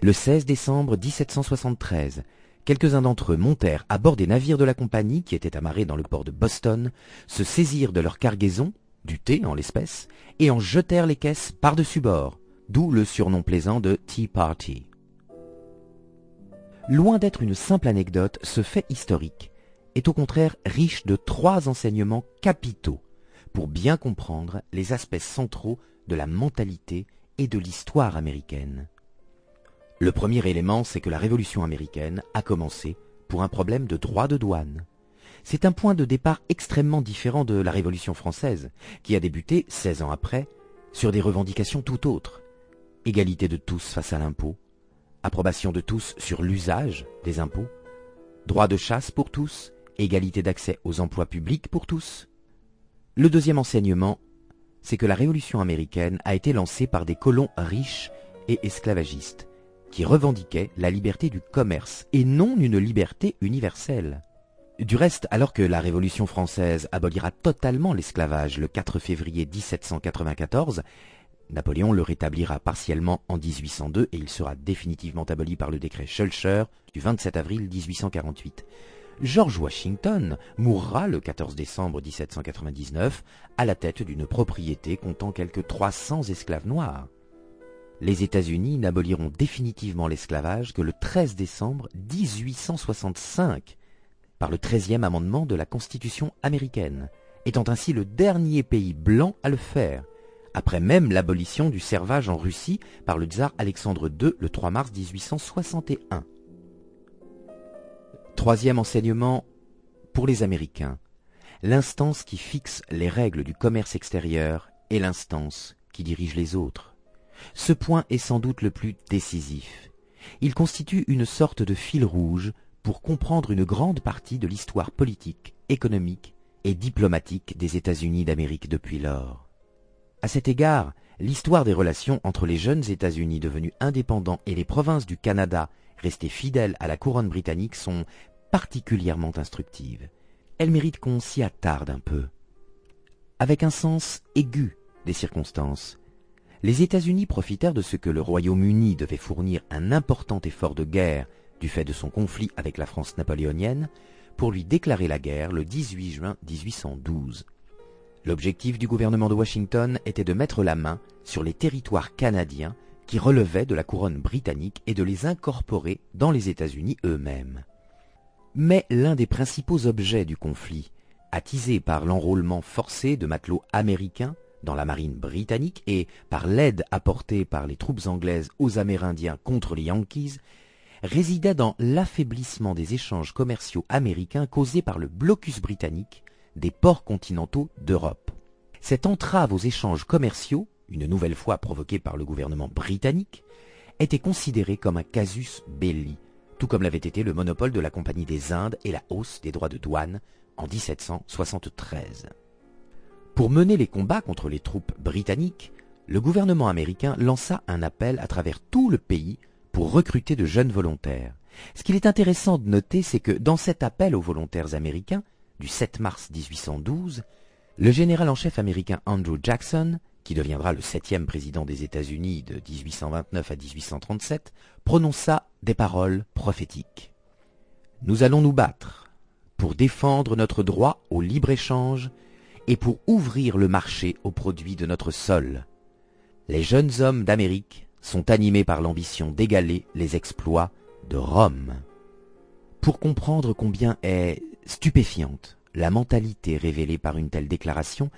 Le 16 décembre 1773, quelques-uns d'entre eux montèrent à bord des navires de la compagnie qui étaient amarrés dans le port de Boston, se saisirent de leur cargaison, du thé en l'espèce, et en jetèrent les caisses par-dessus bord, d'où le surnom plaisant de Tea Party. Loin d'être une simple anecdote, ce fait historique est au contraire riche de trois enseignements capitaux pour bien comprendre les aspects centraux de la mentalité et de l'histoire américaine. Le premier élément, c'est que la Révolution américaine a commencé pour un problème de droit de douane. C'est un point de départ extrêmement différent de la Révolution française, qui a débuté, 16 ans après, sur des revendications tout autres. Égalité de tous face à l'impôt, approbation de tous sur l'usage des impôts, droit de chasse pour tous, égalité d'accès aux emplois publics pour tous. Le deuxième enseignement, c'est que la Révolution américaine a été lancée par des colons riches et esclavagistes, qui revendiquaient la liberté du commerce et non une liberté universelle. Du reste, alors que la Révolution française abolira totalement l'esclavage le 4 février 1794, Napoléon le rétablira partiellement en 1802 et il sera définitivement aboli par le décret Schulcher du 27 avril 1848. George Washington mourra le 14 décembre 1799 à la tête d'une propriété comptant quelques 300 esclaves noirs. Les États-Unis n'aboliront définitivement l'esclavage que le 13 décembre 1865 par le 13e amendement de la Constitution américaine, étant ainsi le dernier pays blanc à le faire, après même l'abolition du servage en Russie par le tsar Alexandre II le 3 mars 1861. Troisième enseignement pour les Américains. L'instance qui fixe les règles du commerce extérieur est l'instance qui dirige les autres. Ce point est sans doute le plus décisif. Il constitue une sorte de fil rouge pour comprendre une grande partie de l'histoire politique, économique et diplomatique des États-Unis d'Amérique depuis lors. À cet égard, l'histoire des relations entre les jeunes États-Unis devenus indépendants et les provinces du Canada restées fidèles à la couronne britannique sont particulièrement instructives. Elles méritent qu'on s'y attarde un peu. Avec un sens aigu des circonstances, les États-Unis profitèrent de ce que le Royaume-Uni devait fournir un important effort de guerre du fait de son conflit avec la France napoléonienne pour lui déclarer la guerre le 18 juin 1812. L'objectif du gouvernement de Washington était de mettre la main sur les territoires canadiens qui relevaient de la couronne britannique et de les incorporer dans les États-Unis eux-mêmes. Mais l'un des principaux objets du conflit, attisé par l'enrôlement forcé de matelots américains dans la marine britannique et par l'aide apportée par les troupes anglaises aux Amérindiens contre les Yankees, résidait dans l'affaiblissement des échanges commerciaux américains causés par le blocus britannique des ports continentaux d'Europe. Cette entrave aux échanges commerciaux, une nouvelle fois provoquée par le gouvernement britannique, était considérée comme un casus belli, tout comme l'avait été le monopole de la Compagnie des Indes et la hausse des droits de douane en 1773. Pour mener les combats contre les troupes britanniques, le gouvernement américain lança un appel à travers tout le pays pour recruter de jeunes volontaires. Ce qu'il est intéressant de noter, c'est que dans cet appel aux volontaires américains, du 7 mars 1812, le général en chef américain Andrew Jackson, qui deviendra le septième président des États-Unis de 1829 à 1837, prononça des paroles prophétiques. Nous allons nous battre pour défendre notre droit au libre-échange et pour ouvrir le marché aux produits de notre sol. Les jeunes hommes d'Amérique sont animés par l'ambition d'égaler les exploits de Rome. Pour comprendre combien est stupéfiante la mentalité révélée par une telle déclaration,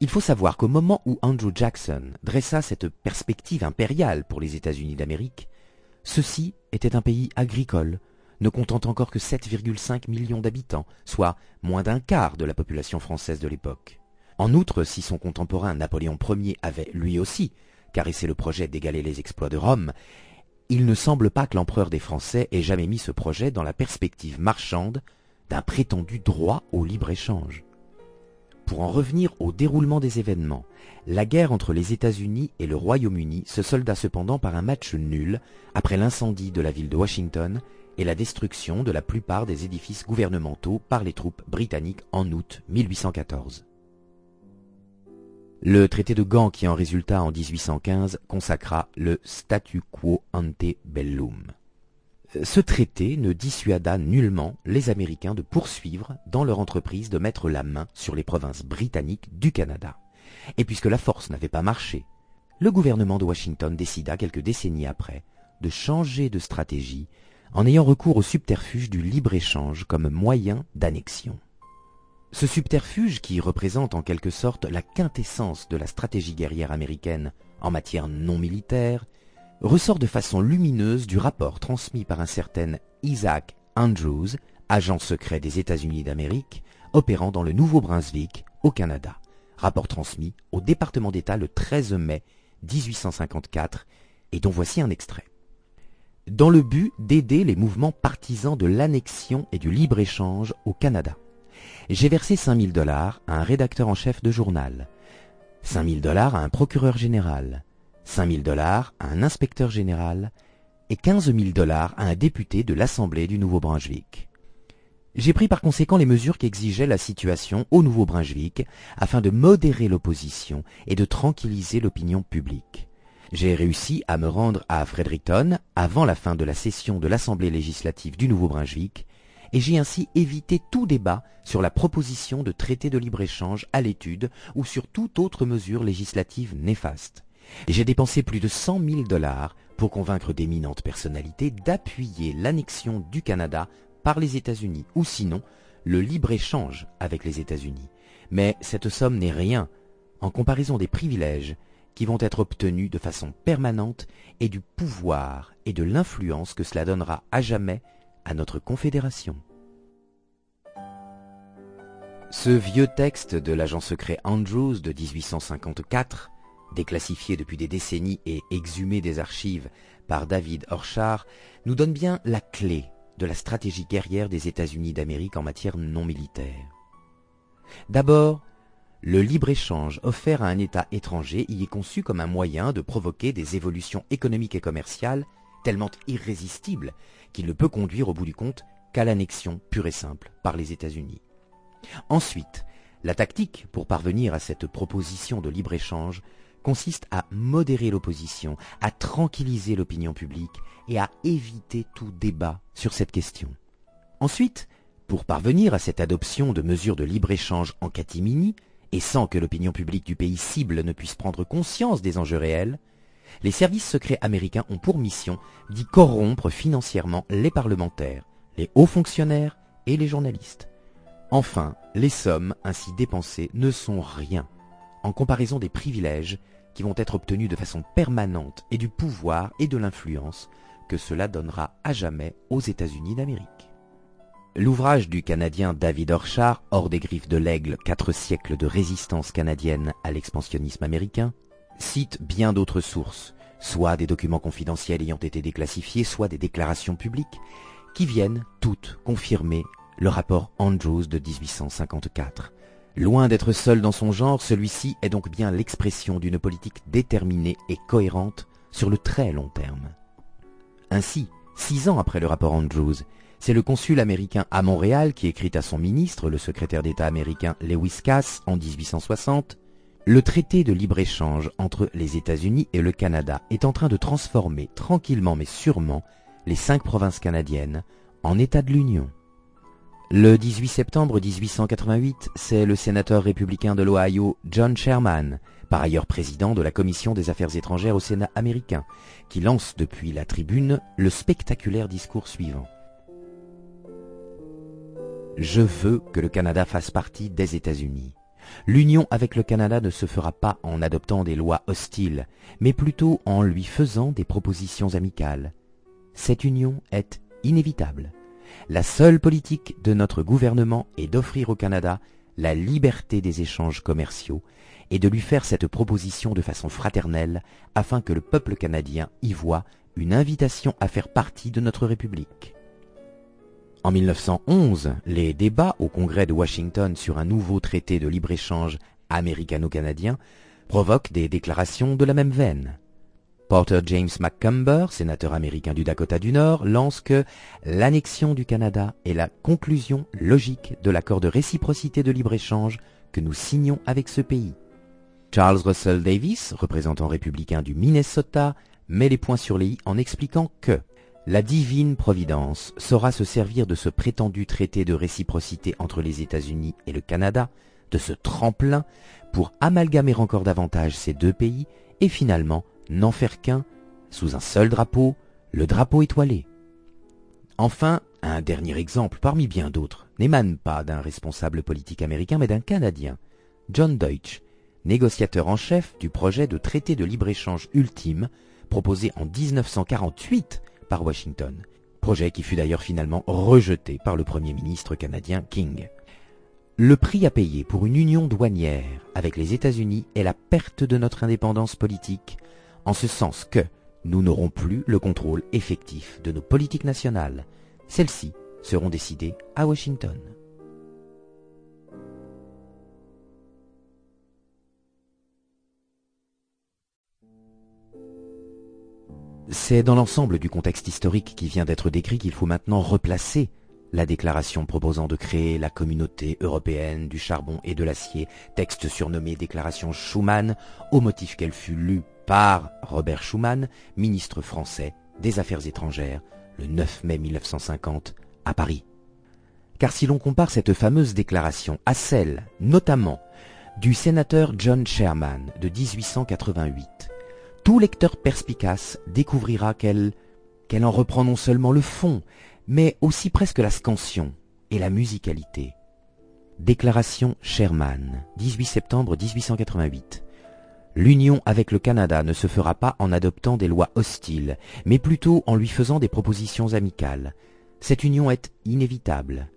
il faut savoir qu'au moment où Andrew Jackson dressa cette perspective impériale pour les États-Unis d'Amérique, ceci était un pays agricole, ne comptant encore que 7,5 millions d'habitants, soit moins d'un quart de la population française de l'époque. En outre, si son contemporain Napoléon Ier avait lui aussi caressé le projet d'égaler les exploits de Rome, il ne semble pas que l'empereur des Français ait jamais mis ce projet dans la perspective marchande d'un prétendu droit au libre-échange. Pour en revenir au déroulement des événements, la guerre entre les États-Unis et le Royaume-Uni se solda cependant par un match nul après l'incendie de la ville de Washington et la destruction de la plupart des édifices gouvernementaux par les troupes britanniques en août 1814. Le traité de Gand qui en résulta en 1815 consacra le statu quo ante bellum. Ce traité ne dissuada nullement les Américains de poursuivre dans leur entreprise de mettre la main sur les provinces britanniques du Canada. Et puisque la force n'avait pas marché, le gouvernement de Washington décida quelques décennies après de changer de stratégie en ayant recours au subterfuge du libre-échange comme moyen d'annexion. Ce subterfuge, qui représente en quelque sorte la quintessence de la stratégie guerrière américaine en matière non militaire, ressort de façon lumineuse du rapport transmis par un certain Isaac Andrews agent secret des États-Unis d'Amérique, opérant dans le Nouveau-Brunswick, au Canada. Rapport transmis au département d'État le 13 mai 1854 et dont voici un extrait. Dans le but d'aider les mouvements partisans de l'annexion et du libre-échange au Canada, j'ai versé 5000 dollars à un rédacteur en chef de journal, 5000 dollars à un procureur général, 5000 dollars à un inspecteur général et 15 000 dollars à un député de l'Assemblée du Nouveau-Brunswick. J'ai pris par conséquent les mesures qu'exigeait la situation au Nouveau-Brunswick afin de modérer l'opposition et de tranquilliser l'opinion publique. J'ai réussi à me rendre à Fredericton avant la fin de la session de l'Assemblée législative du Nouveau-Brunswick et j'ai ainsi évité tout débat sur la proposition de traité de libre-échange à l'étude ou sur toute autre mesure législative néfaste. J'ai dépensé plus de cent mille dollars pour convaincre d'éminentes personnalités d'appuyer l'annexion du Canada par les États-Unis, ou sinon le libre-échange avec les États-Unis. Mais cette somme n'est rien en comparaison des privilèges qui vont être obtenus de façon permanente et du pouvoir et de l'influence que cela donnera à jamais à notre confédération. Ce vieux texte de l'agent secret Andrews de 1854, déclassifié depuis des décennies et exhumé des archives par David Orchard, nous donne bien la clé de la stratégie guerrière des États-Unis d'Amérique en matière non militaire. D'abord, le libre-échange offert à un État étranger y est conçu comme un moyen de provoquer des évolutions économiques et commerciales tellement irrésistibles qu'il ne peut conduire au bout du compte qu'à l'annexion pure et simple par les États-Unis. Ensuite, la tactique pour parvenir à cette proposition de libre-échange consiste à modérer l'opposition, à tranquilliser l'opinion publique et à éviter tout débat sur cette question. Ensuite, pour parvenir à cette adoption de mesures de libre-échange en catimini, et sans que l'opinion publique du pays cible ne puisse prendre conscience des enjeux réels, les services secrets américains ont pour mission d'y corrompre financièrement les parlementaires, les hauts fonctionnaires et les journalistes. Enfin, les sommes ainsi dépensées ne sont rien en comparaison des privilèges qui vont être obtenus de façon permanente et du pouvoir et de l'influence que cela donnera à jamais aux États-Unis d'Amérique. L'ouvrage du Canadien David Orchard, Hors des griffes de l'aigle, quatre siècles de résistance canadienne à l'expansionnisme américain, cite bien d'autres sources, soit des documents confidentiels ayant été déclassifiés, soit des déclarations publiques, qui viennent toutes confirmer le rapport Andrews de 1854. Loin d'être seul dans son genre, celui-ci est donc bien l'expression d'une politique déterminée et cohérente sur le très long terme. Ainsi, six ans après le rapport Andrews, c'est le consul américain à Montréal qui écrit à son ministre, le secrétaire d'État américain Lewis Cass, en 1860, Le traité de libre-échange entre les États-Unis et le Canada est en train de transformer tranquillement mais sûrement les cinq provinces canadiennes en États de l'Union. Le 18 septembre 1888, c'est le sénateur républicain de l'Ohio John Sherman, par ailleurs président de la Commission des Affaires étrangères au Sénat américain, qui lance depuis la tribune le spectaculaire discours suivant. Je veux que le Canada fasse partie des États-Unis. L'union avec le Canada ne se fera pas en adoptant des lois hostiles, mais plutôt en lui faisant des propositions amicales. Cette union est inévitable. La seule politique de notre gouvernement est d'offrir au Canada la liberté des échanges commerciaux et de lui faire cette proposition de façon fraternelle afin que le peuple canadien y voie une invitation à faire partie de notre République. En 1911, les débats au Congrès de Washington sur un nouveau traité de libre-échange américano-canadien provoquent des déclarations de la même veine. Porter James McCumber, sénateur américain du Dakota du Nord, lance que l'annexion du Canada est la conclusion logique de l'accord de réciprocité de libre-échange que nous signons avec ce pays. Charles Russell Davis, représentant républicain du Minnesota, met les points sur les i en expliquant que la divine providence saura se servir de ce prétendu traité de réciprocité entre les États-Unis et le Canada, de ce tremplin, pour amalgamer encore davantage ces deux pays et finalement n'en faire qu'un, sous un seul drapeau, le drapeau étoilé. Enfin, un dernier exemple parmi bien d'autres n'émane pas d'un responsable politique américain mais d'un Canadien, John Deutsch, négociateur en chef du projet de traité de libre-échange ultime proposé en 1948 Washington. projet qui fut d'ailleurs finalement rejeté par le Premier ministre canadien King. Le prix à payer pour une union douanière avec les États-Unis est la perte de notre indépendance politique, en ce sens que nous n'aurons plus le contrôle effectif de nos politiques nationales. Celles-ci seront décidées à Washington. C'est dans l'ensemble du contexte historique qui vient d'être décrit qu'il faut maintenant replacer la déclaration proposant de créer la communauté européenne du charbon et de l'acier, texte surnommé déclaration Schuman, au motif qu'elle fut lue par Robert Schuman, ministre français des Affaires étrangères, le 9 mai 1950 à Paris. Car si l'on compare cette fameuse déclaration à celle, notamment, du sénateur John Sherman de 1888, tout lecteur perspicace découvrira qu'elle qu'elle en reprend non seulement le fond, mais aussi presque la scansion et la musicalité. Déclaration Sherman, 18 septembre 1888. L'union avec le Canada ne se fera pas en adoptant des lois hostiles, mais plutôt en lui faisant des propositions amicales. Cette union est inévitable.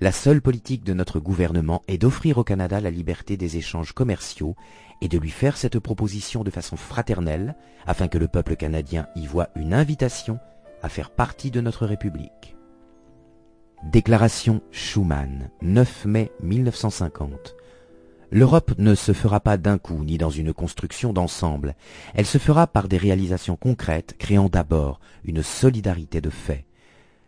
La seule politique de notre gouvernement est d'offrir au Canada la liberté des échanges commerciaux et de lui faire cette proposition de façon fraternelle, afin que le peuple canadien y voit une invitation à faire partie de notre République. Déclaration Schuman, 9 mai 1950. L'Europe ne se fera pas d'un coup ni dans une construction d'ensemble, elle se fera par des réalisations concrètes créant d'abord une solidarité de fait.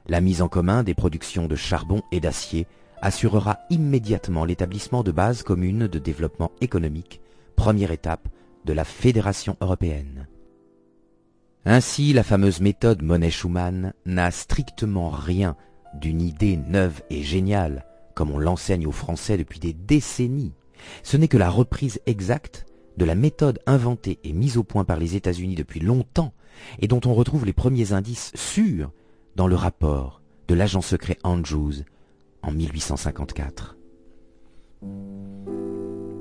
La mise en commun des productions de charbon et d'acier assurera immédiatement l'établissement de bases communes de développement économique, première étape de la fédération européenne. Ainsi, la fameuse méthode Monet-Schumann n'a strictement rien d'une idée neuve et géniale, comme on l'enseigne aux Français depuis des décennies. Ce n'est que la reprise exacte de la méthode inventée et mise au point par les États-Unis depuis longtemps et dont on retrouve les premiers indices sûrs dans le rapport de l'agent secret Andrews en 1854.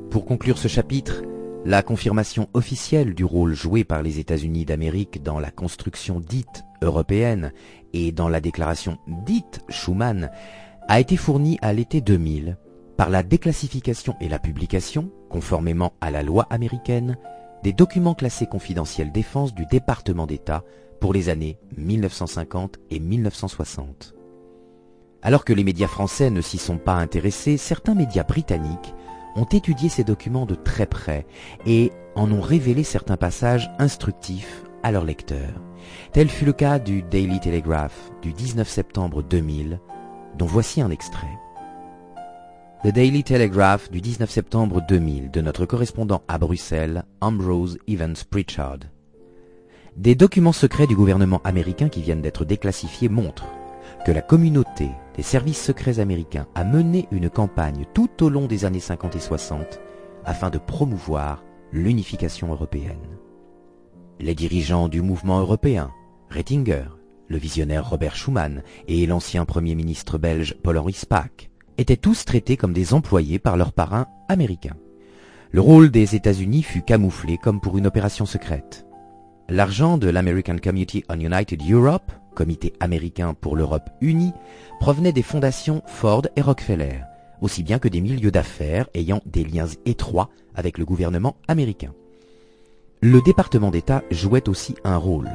Pour conclure ce chapitre, la confirmation officielle du rôle joué par les États-Unis d'Amérique dans la construction dite européenne et dans la déclaration dite Schuman a été fournie à l'été 2000 par la déclassification et la publication, conformément à la loi américaine, des documents classés confidentiels défense du département d'État pour les années 1950 et 1960. Alors que les médias français ne s'y sont pas intéressés, certains médias britanniques ont étudié ces documents de très près et en ont révélé certains passages instructifs à leurs lecteurs. Tel fut le cas du Daily Telegraph du 19 septembre 2000, dont voici un extrait. Le Daily Telegraph du 19 septembre 2000 de notre correspondant à Bruxelles, Ambrose Evans Pritchard. Des documents secrets du gouvernement américain qui viennent d'être déclassifiés montrent que la communauté des services secrets américains a mené une campagne tout au long des années 50 et 60 afin de promouvoir l'unification européenne. Les dirigeants du mouvement européen, Rettinger, le visionnaire Robert Schuman et l'ancien Premier ministre belge Paul-Henri Spaak, étaient tous traités comme des employés par leurs parrains américains. Le rôle des États-Unis fut camouflé comme pour une opération secrète. L'argent de l'American Committee on United Europe Comité américain pour l'Europe unie, provenait des fondations Ford et Rockefeller, aussi bien que des milieux d'affaires ayant des liens étroits avec le gouvernement américain. Le département d'État jouait aussi un rôle.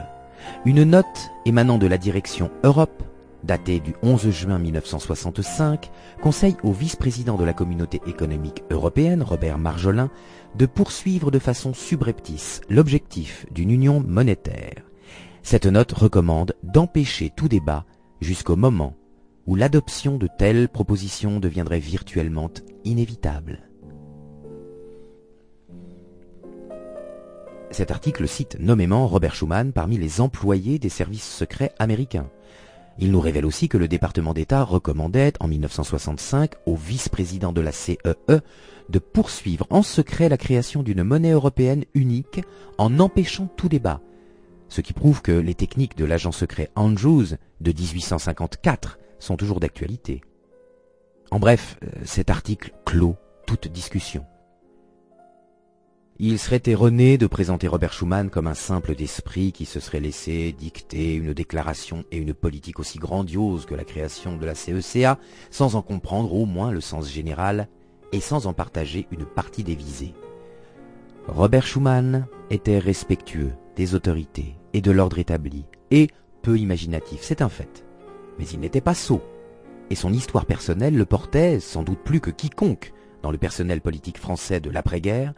Une note émanant de la direction Europe, datée du 11 juin 1965, conseille au vice-président de la communauté économique européenne, Robert Marjolin, de poursuivre de façon subreptice l'objectif d'une union monétaire cette note recommande d'empêcher tout débat jusqu'au moment où l'adoption de telles propositions deviendrait virtuellement inévitable. Cet article cite nommément Robert Schuman parmi les employés des services secrets américains. Il nous révèle aussi que le département d'État recommandait en 1965 au vice-président de la CEE e de poursuivre en secret la création d'une monnaie européenne unique en empêchant tout débat, ce qui prouve que les techniques de l'agent secret Andrews de 1854 sont toujours d'actualité. En bref, euh, cet article clôt toute discussion. Il serait erroné de présenter Robert Schuman comme un simple d'esprit qui se serait laissé dicter une déclaration et une politique aussi grandiose que la création de la CECA, sans en comprendre au moins le sens général et sans en partager une partie des visées. Robert Schuman était respectueux des autorités et de l'ordre établi, et peu imaginatif, c'est un fait. Mais il n'était pas sot, et son histoire personnelle le portait, sans doute plus que quiconque, dans le personnel politique français de l'après-guerre,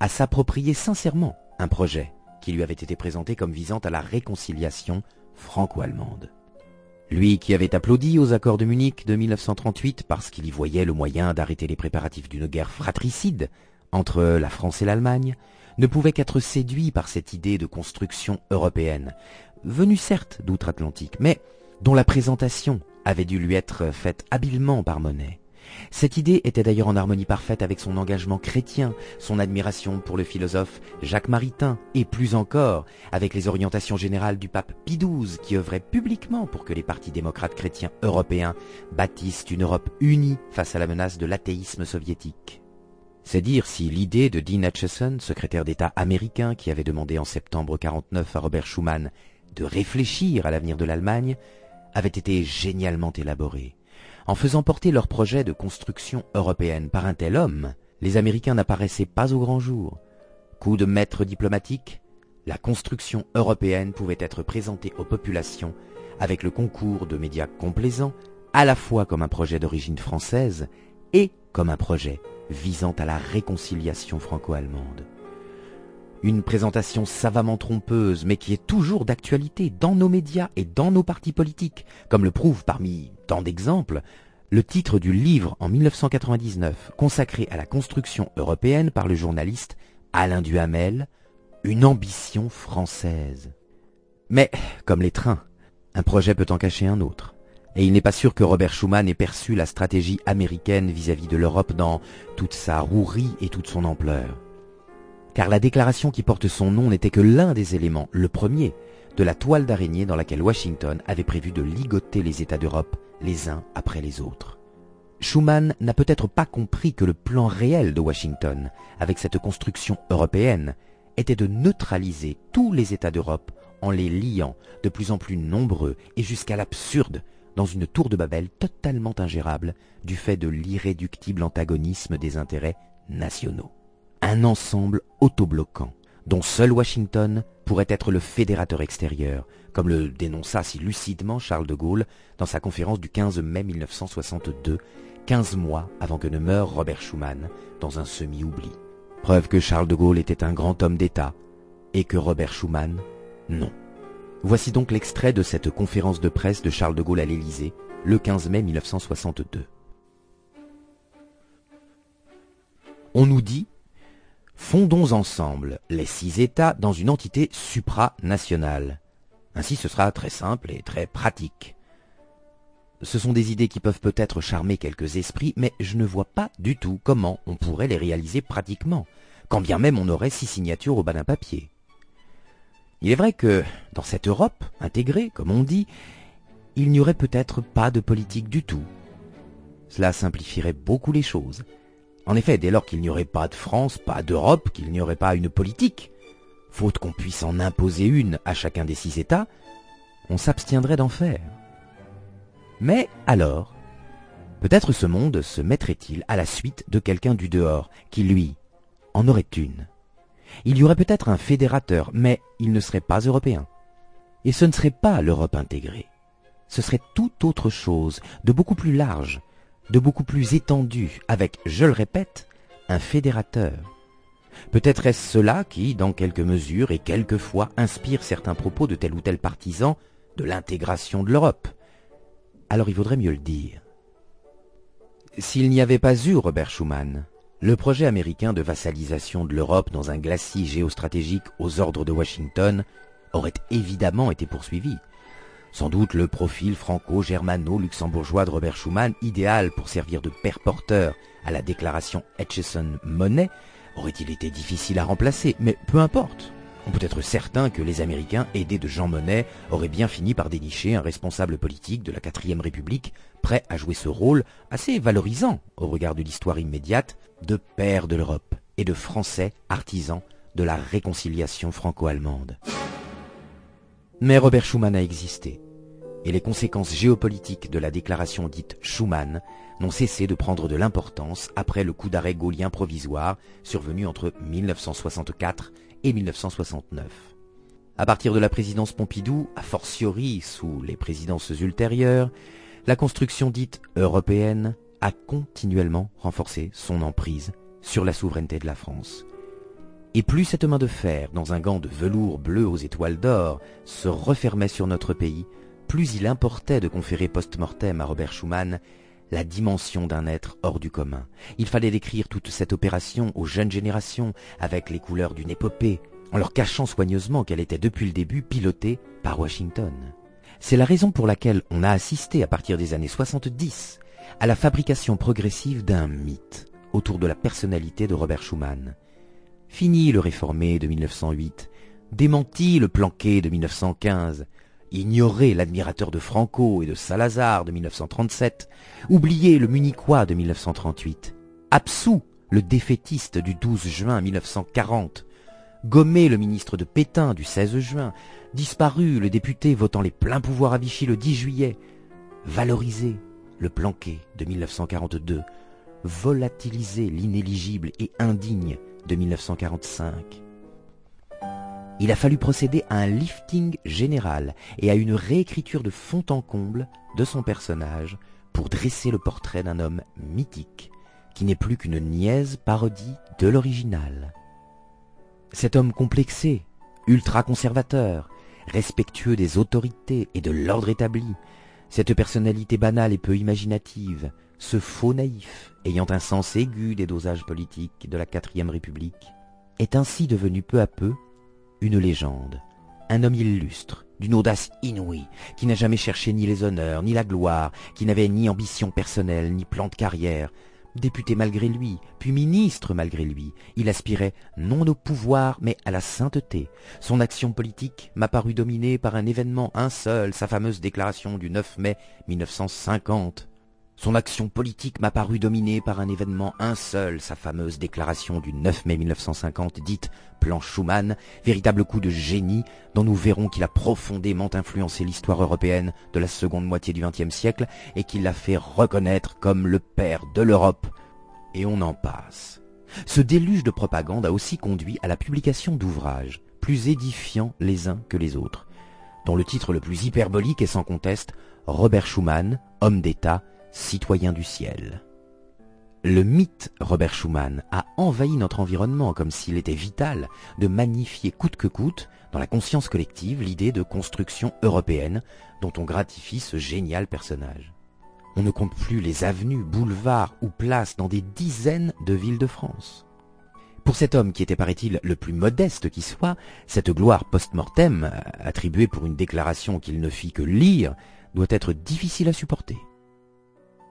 à s'approprier sincèrement un projet qui lui avait été présenté comme visant à la réconciliation franco-allemande. Lui qui avait applaudi aux accords de Munich de 1938 parce qu'il y voyait le moyen d'arrêter les préparatifs d'une guerre fratricide entre la France et l'Allemagne, ne pouvait qu'être séduit par cette idée de construction européenne, venue certes d'outre-Atlantique, mais dont la présentation avait dû lui être faite habilement par Monet. Cette idée était d'ailleurs en harmonie parfaite avec son engagement chrétien, son admiration pour le philosophe Jacques Maritain, et plus encore avec les orientations générales du pape Pie XII qui œuvrait publiquement pour que les partis démocrates chrétiens européens bâtissent une Europe unie face à la menace de l'athéisme soviétique. C'est dire si l'idée de Dean Acheson, secrétaire d'État américain qui avait demandé en septembre 49 à Robert Schuman de réfléchir à l'avenir de l'Allemagne, avait été génialement élaborée. En faisant porter leur projet de construction européenne par un tel homme, les Américains n'apparaissaient pas au grand jour. Coup de maître diplomatique, la construction européenne pouvait être présentée aux populations avec le concours de médias complaisants, à la fois comme un projet d'origine française et comme un projet visant à la réconciliation franco-allemande. Une présentation savamment trompeuse, mais qui est toujours d'actualité dans nos médias et dans nos partis politiques, comme le prouve parmi tant d'exemples le titre du livre en 1999 consacré à la construction européenne par le journaliste Alain Duhamel, Une ambition française. Mais, comme les trains, un projet peut en cacher un autre et il n'est pas sûr que Robert Schuman ait perçu la stratégie américaine vis-à-vis de l'Europe dans toute sa rouerie et toute son ampleur. Car la déclaration qui porte son nom n'était que l'un des éléments, le premier, de la toile d'araignée dans laquelle Washington avait prévu de ligoter les États d'Europe les uns après les autres. Schuman n'a peut-être pas compris que le plan réel de Washington, avec cette construction européenne, était de neutraliser tous les États d'Europe en les liant de plus en plus nombreux et jusqu'à l'absurde dans une tour de Babel totalement ingérable du fait de l'irréductible antagonisme des intérêts nationaux. Un ensemble autobloquant, dont seul Washington pourrait être le fédérateur extérieur, comme le dénonça si lucidement Charles de Gaulle dans sa conférence du 15 mai 1962, 15 mois avant que ne meure Robert Schuman dans un semi-oubli. Preuve que Charles de Gaulle était un grand homme d'État et que Robert Schuman, non. Voici donc l'extrait de cette conférence de presse de Charles de Gaulle à l'Élysée, le 15 mai 1962. On nous dit Fondons ensemble les six États dans une entité supranationale. Ainsi ce sera très simple et très pratique. Ce sont des idées qui peuvent peut-être charmer quelques esprits, mais je ne vois pas du tout comment on pourrait les réaliser pratiquement, quand bien même on aurait six signatures au bas d'un papier. Il est vrai que, dans cette Europe intégrée, comme on dit, il n'y aurait peut-être pas de politique du tout. Cela simplifierait beaucoup les choses. En effet, dès lors qu'il n'y aurait pas de France, pas d'Europe, qu'il n'y aurait pas une politique, faute qu'on puisse en imposer une à chacun des six États, on s'abstiendrait d'en faire. Mais alors, peut-être ce monde se mettrait-il à la suite de quelqu'un du dehors, qui lui en aurait une. Il y aurait peut-être un fédérateur, mais il ne serait pas européen. Et ce ne serait pas l'Europe intégrée. Ce serait tout autre chose, de beaucoup plus large, de beaucoup plus étendu, avec, je le répète, un fédérateur. Peut-être est-ce cela qui, dans quelques mesures et quelquefois, inspire certains propos de tel ou tel partisan de l'intégration de l'Europe. Alors il vaudrait mieux le dire. S'il n'y avait pas eu Robert Schuman, le projet américain de vassalisation de l'Europe dans un glacis géostratégique aux ordres de Washington aurait évidemment été poursuivi. Sans doute le profil franco-germano-luxembourgeois de Robert Schuman, idéal pour servir de père porteur à la déclaration Etchison-Monet, aurait-il été difficile à remplacer, mais peu importe. On peut être certain que les Américains, aidés de Jean Monnet, auraient bien fini par dénicher un responsable politique de la quatrième République, prêt à jouer ce rôle assez valorisant au regard de l'histoire immédiate de père de l'Europe. et de Français artisans de la réconciliation franco-allemande. Mais Robert Schuman a existé, et les conséquences géopolitiques de la déclaration dite Schuman n'ont cessé de prendre de l'importance après le coup d'arrêt gaulien provisoire survenu entre 1964 et 1969. À partir de la présidence Pompidou, a fortiori sous les présidences ultérieures, la construction dite européenne a continuellement renforcé son emprise sur la souveraineté de la France. Et plus cette main de fer, dans un gant de velours bleu aux étoiles d'or, se refermait sur notre pays, plus il importait de conférer post-mortem à Robert Schumann la dimension d'un être hors du commun. Il fallait décrire toute cette opération aux jeunes générations avec les couleurs d'une épopée, en leur cachant soigneusement qu'elle était depuis le début pilotée par Washington. C'est la raison pour laquelle on a assisté à partir des années 70 à la fabrication progressive d'un mythe autour de la personnalité de Robert Schumann. Fini le réformé de 1908, démenti le planqué de 1915, ignoré l'admirateur de Franco et de Salazar de 1937, oublié le munichois de 1938, absous le défaitiste du 12 juin 1940, gommé le ministre de Pétain du 16 juin, disparu le député votant les pleins pouvoirs à Vichy le 10 juillet, valorisé le planqué de 1942, volatiliser l'inéligible et indigne de 1945. Il a fallu procéder à un lifting général et à une réécriture de fond en comble de son personnage pour dresser le portrait d'un homme mythique qui n'est plus qu'une niaise parodie de l'original. Cet homme complexé, ultra-conservateur, respectueux des autorités et de l'ordre établi, cette personnalité banale et peu imaginative, ce faux naïf, ayant un sens aigu des dosages politiques de la quatrième République, est ainsi devenu peu à peu une légende, un homme illustre, d'une audace inouïe, qui n'a jamais cherché ni les honneurs, ni la gloire, qui n'avait ni ambition personnelle, ni plan de carrière, Député malgré lui, puis ministre malgré lui, il aspirait non au pouvoir, mais à la sainteté. Son action politique m'a paru dominée par un événement un seul, sa fameuse déclaration du 9 mai 1950. Son action politique m'a paru dominée par un événement un seul, sa fameuse déclaration du 9 mai 1950 dite Plan Schuman, véritable coup de génie dont nous verrons qu'il a profondément influencé l'histoire européenne de la seconde moitié du XXe siècle et qu'il l'a fait reconnaître comme le père de l'Europe. Et on en passe. Ce déluge de propagande a aussi conduit à la publication d'ouvrages, plus édifiants les uns que les autres, dont le titre le plus hyperbolique est sans conteste Robert Schuman, homme d'État, citoyen du ciel. Le mythe Robert Schumann a envahi notre environnement comme s'il était vital de magnifier coûte que coûte, dans la conscience collective, l'idée de construction européenne dont on gratifie ce génial personnage. On ne compte plus les avenues, boulevards ou places dans des dizaines de villes de France. Pour cet homme qui était, paraît-il, le plus modeste qui soit, cette gloire post-mortem, attribuée pour une déclaration qu'il ne fit que lire, doit être difficile à supporter.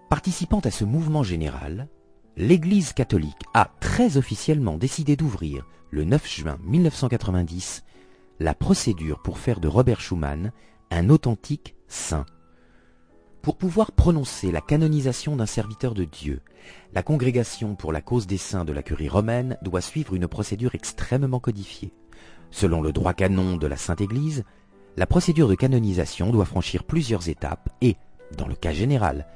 Participant à ce mouvement général, l'Église catholique a très officiellement décidé d'ouvrir, le 9 juin 1990, la procédure pour faire de Robert Schumann un authentique saint. Pour pouvoir prononcer la canonisation d'un serviteur de Dieu, la congrégation pour la cause des saints de la curie romaine doit suivre une procédure extrêmement codifiée. Selon le droit canon de la Sainte Église, la procédure de canonisation doit franchir plusieurs étapes et, dans le cas général,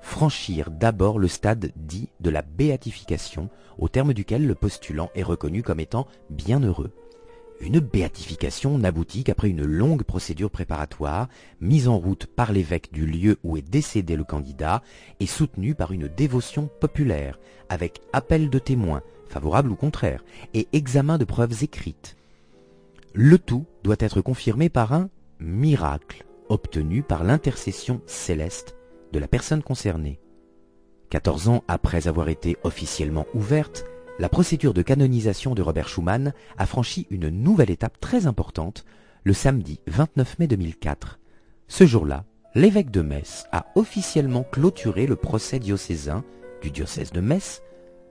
franchir d'abord le stade dit de la béatification, au terme duquel le postulant est reconnu comme étant bienheureux. Une béatification n'aboutit qu'après une longue procédure préparatoire, mise en route par l'évêque du lieu où est décédé le candidat et soutenue par une dévotion populaire, avec appel de témoins, favorables ou contraires, et examen de preuves écrites. Le tout doit être confirmé par un miracle, obtenu par l'intercession céleste de la personne concernée. Quatorze ans après avoir été officiellement ouverte, la procédure de canonisation de Robert Schumann a franchi une nouvelle étape très importante le samedi 29 mai 2004. Ce jour-là, l'évêque de Metz a officiellement clôturé le procès diocésain du diocèse de Metz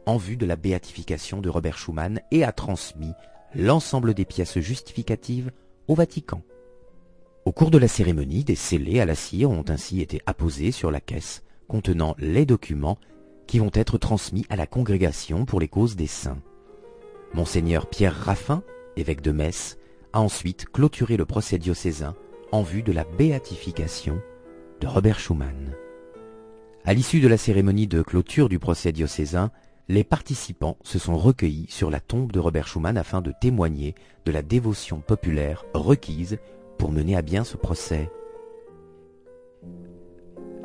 en vue de la béatification de Robert Schumann et a transmis l'ensemble des pièces justificatives au Vatican. Au cours de la cérémonie, des scellés à la cire ont ainsi été apposés sur la caisse contenant les documents qui vont être transmis à la congrégation pour les causes des saints. Monseigneur Pierre Raffin, évêque de Metz, a ensuite clôturé le procès diocésain en vue de la béatification de Robert Schumann. À l'issue de la cérémonie de clôture du procès diocésain, les participants se sont recueillis sur la tombe de Robert Schumann afin de témoigner de la dévotion populaire requise pour mener à bien ce procès.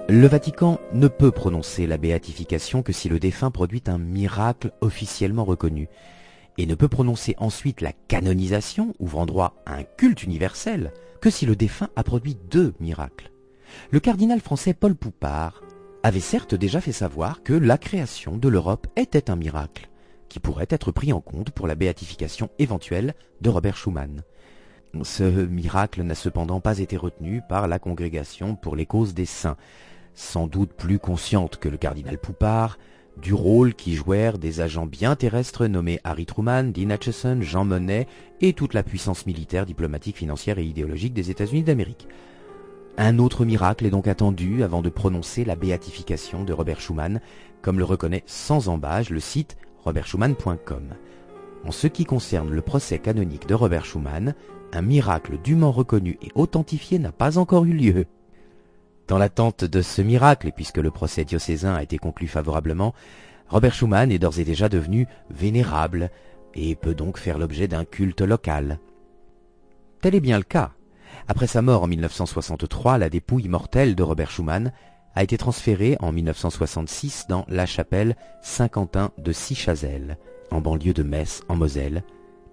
Le Vatican ne peut prononcer la béatification que si le défunt produit un miracle officiellement reconnu, et ne peut prononcer ensuite la canonisation, ouvrant droit à un culte universel, que si le défunt a produit deux miracles. Le cardinal français Paul Poupard avait certes déjà fait savoir que la création de l'Europe était un miracle, qui pourrait être pris en compte pour la béatification éventuelle de Robert Schumann. Ce miracle n'a cependant pas été retenu par la Congrégation pour les causes des saints, sans doute plus consciente que le cardinal Poupard, du rôle qui jouèrent des agents bien terrestres nommés Harry Truman, Dean Acheson, Jean Monnet et toute la puissance militaire, diplomatique, financière et idéologique des États-Unis d'Amérique. Un autre miracle est donc attendu avant de prononcer la béatification de Robert Schumann, comme le reconnaît sans embâge le site robertschumann.com. En ce qui concerne le procès canonique de Robert Schumann, un miracle dûment reconnu et authentifié n'a pas encore eu lieu. Dans l'attente de ce miracle, et puisque le procès diocésain a été conclu favorablement, Robert Schumann est d'ores et déjà devenu vénérable et peut donc faire l'objet d'un culte local. Tel est bien le cas. Après sa mort en 1963, la dépouille mortelle de Robert Schumann a été transférée en 1966 dans la chapelle Saint-Quentin de Sichazel, en banlieue de Metz, en Moselle,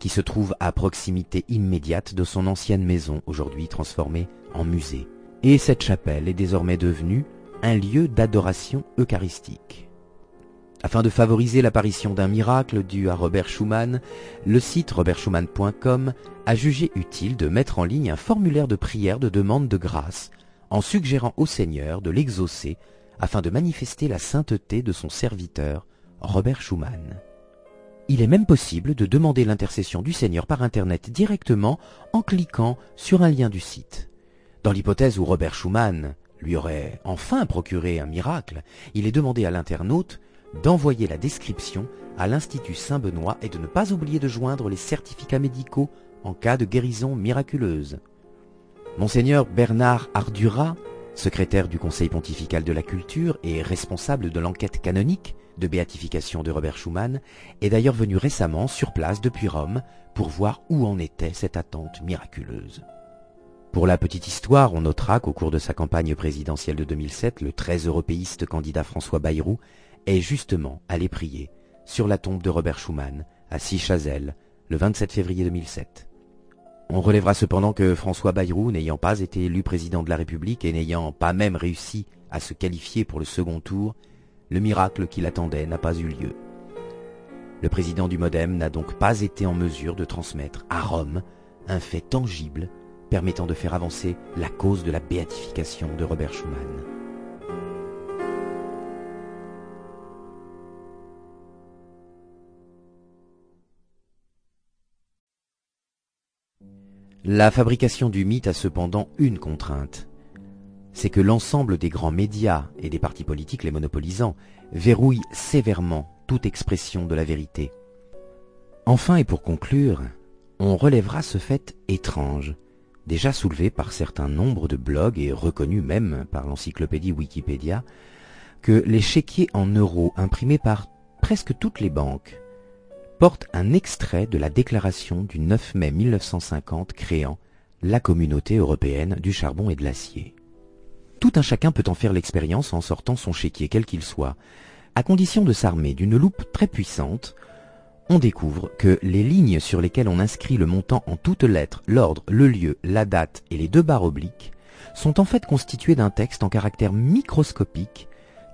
qui se trouve à proximité immédiate de son ancienne maison, aujourd'hui transformée en musée et cette chapelle est désormais devenue un lieu d'adoration eucharistique. Afin de favoriser l'apparition d'un miracle dû à Robert Schumann, le site robertschumann.com a jugé utile de mettre en ligne un formulaire de prière de demande de grâce en suggérant au Seigneur de l'exaucer afin de manifester la sainteté de son serviteur, Robert Schumann. Il est même possible de demander l'intercession du Seigneur par Internet directement en cliquant sur un lien du site. Dans l'hypothèse où Robert Schumann lui aurait enfin procuré un miracle, il est demandé à l'internaute d'envoyer la description à l'Institut Saint-Benoît et de ne pas oublier de joindre les certificats médicaux en cas de guérison miraculeuse. Monseigneur Bernard Ardura, secrétaire du Conseil pontifical de la culture et responsable de l'enquête canonique de béatification de Robert Schumann, est d'ailleurs venu récemment sur place depuis Rome pour voir où en était cette attente miraculeuse. Pour la petite histoire, on notera qu'au cours de sa campagne présidentielle de 2007, le très européiste candidat François Bayrou est justement allé prier sur la tombe de Robert Schuman à Sichazel le 27 février 2007. On relèvera cependant que François Bayrou, n'ayant pas été élu président de la République et n'ayant pas même réussi à se qualifier pour le second tour, le miracle qu'il attendait n'a pas eu lieu. Le président du Modem n'a donc pas été en mesure de transmettre à Rome un fait tangible permettant de faire avancer la cause de la béatification de Robert Schumann. La fabrication du mythe a cependant une contrainte. C'est que l'ensemble des grands médias et des partis politiques les monopolisant verrouillent sévèrement toute expression de la vérité. Enfin et pour conclure, on relèvera ce fait étrange déjà soulevé par certain nombre de blogs et reconnu même par l'encyclopédie Wikipédia, que les chéquiers en euros imprimés par presque toutes les banques portent un extrait de la déclaration du 9 mai 1950 créant la communauté européenne du charbon et de l'acier. Tout un chacun peut en faire l'expérience en sortant son chéquier quel qu'il soit, à condition de s'armer d'une loupe très puissante on découvre que les lignes sur lesquelles on inscrit le montant en toutes lettres, l'ordre, le lieu, la date et les deux barres obliques sont en fait constituées d'un texte en caractère microscopique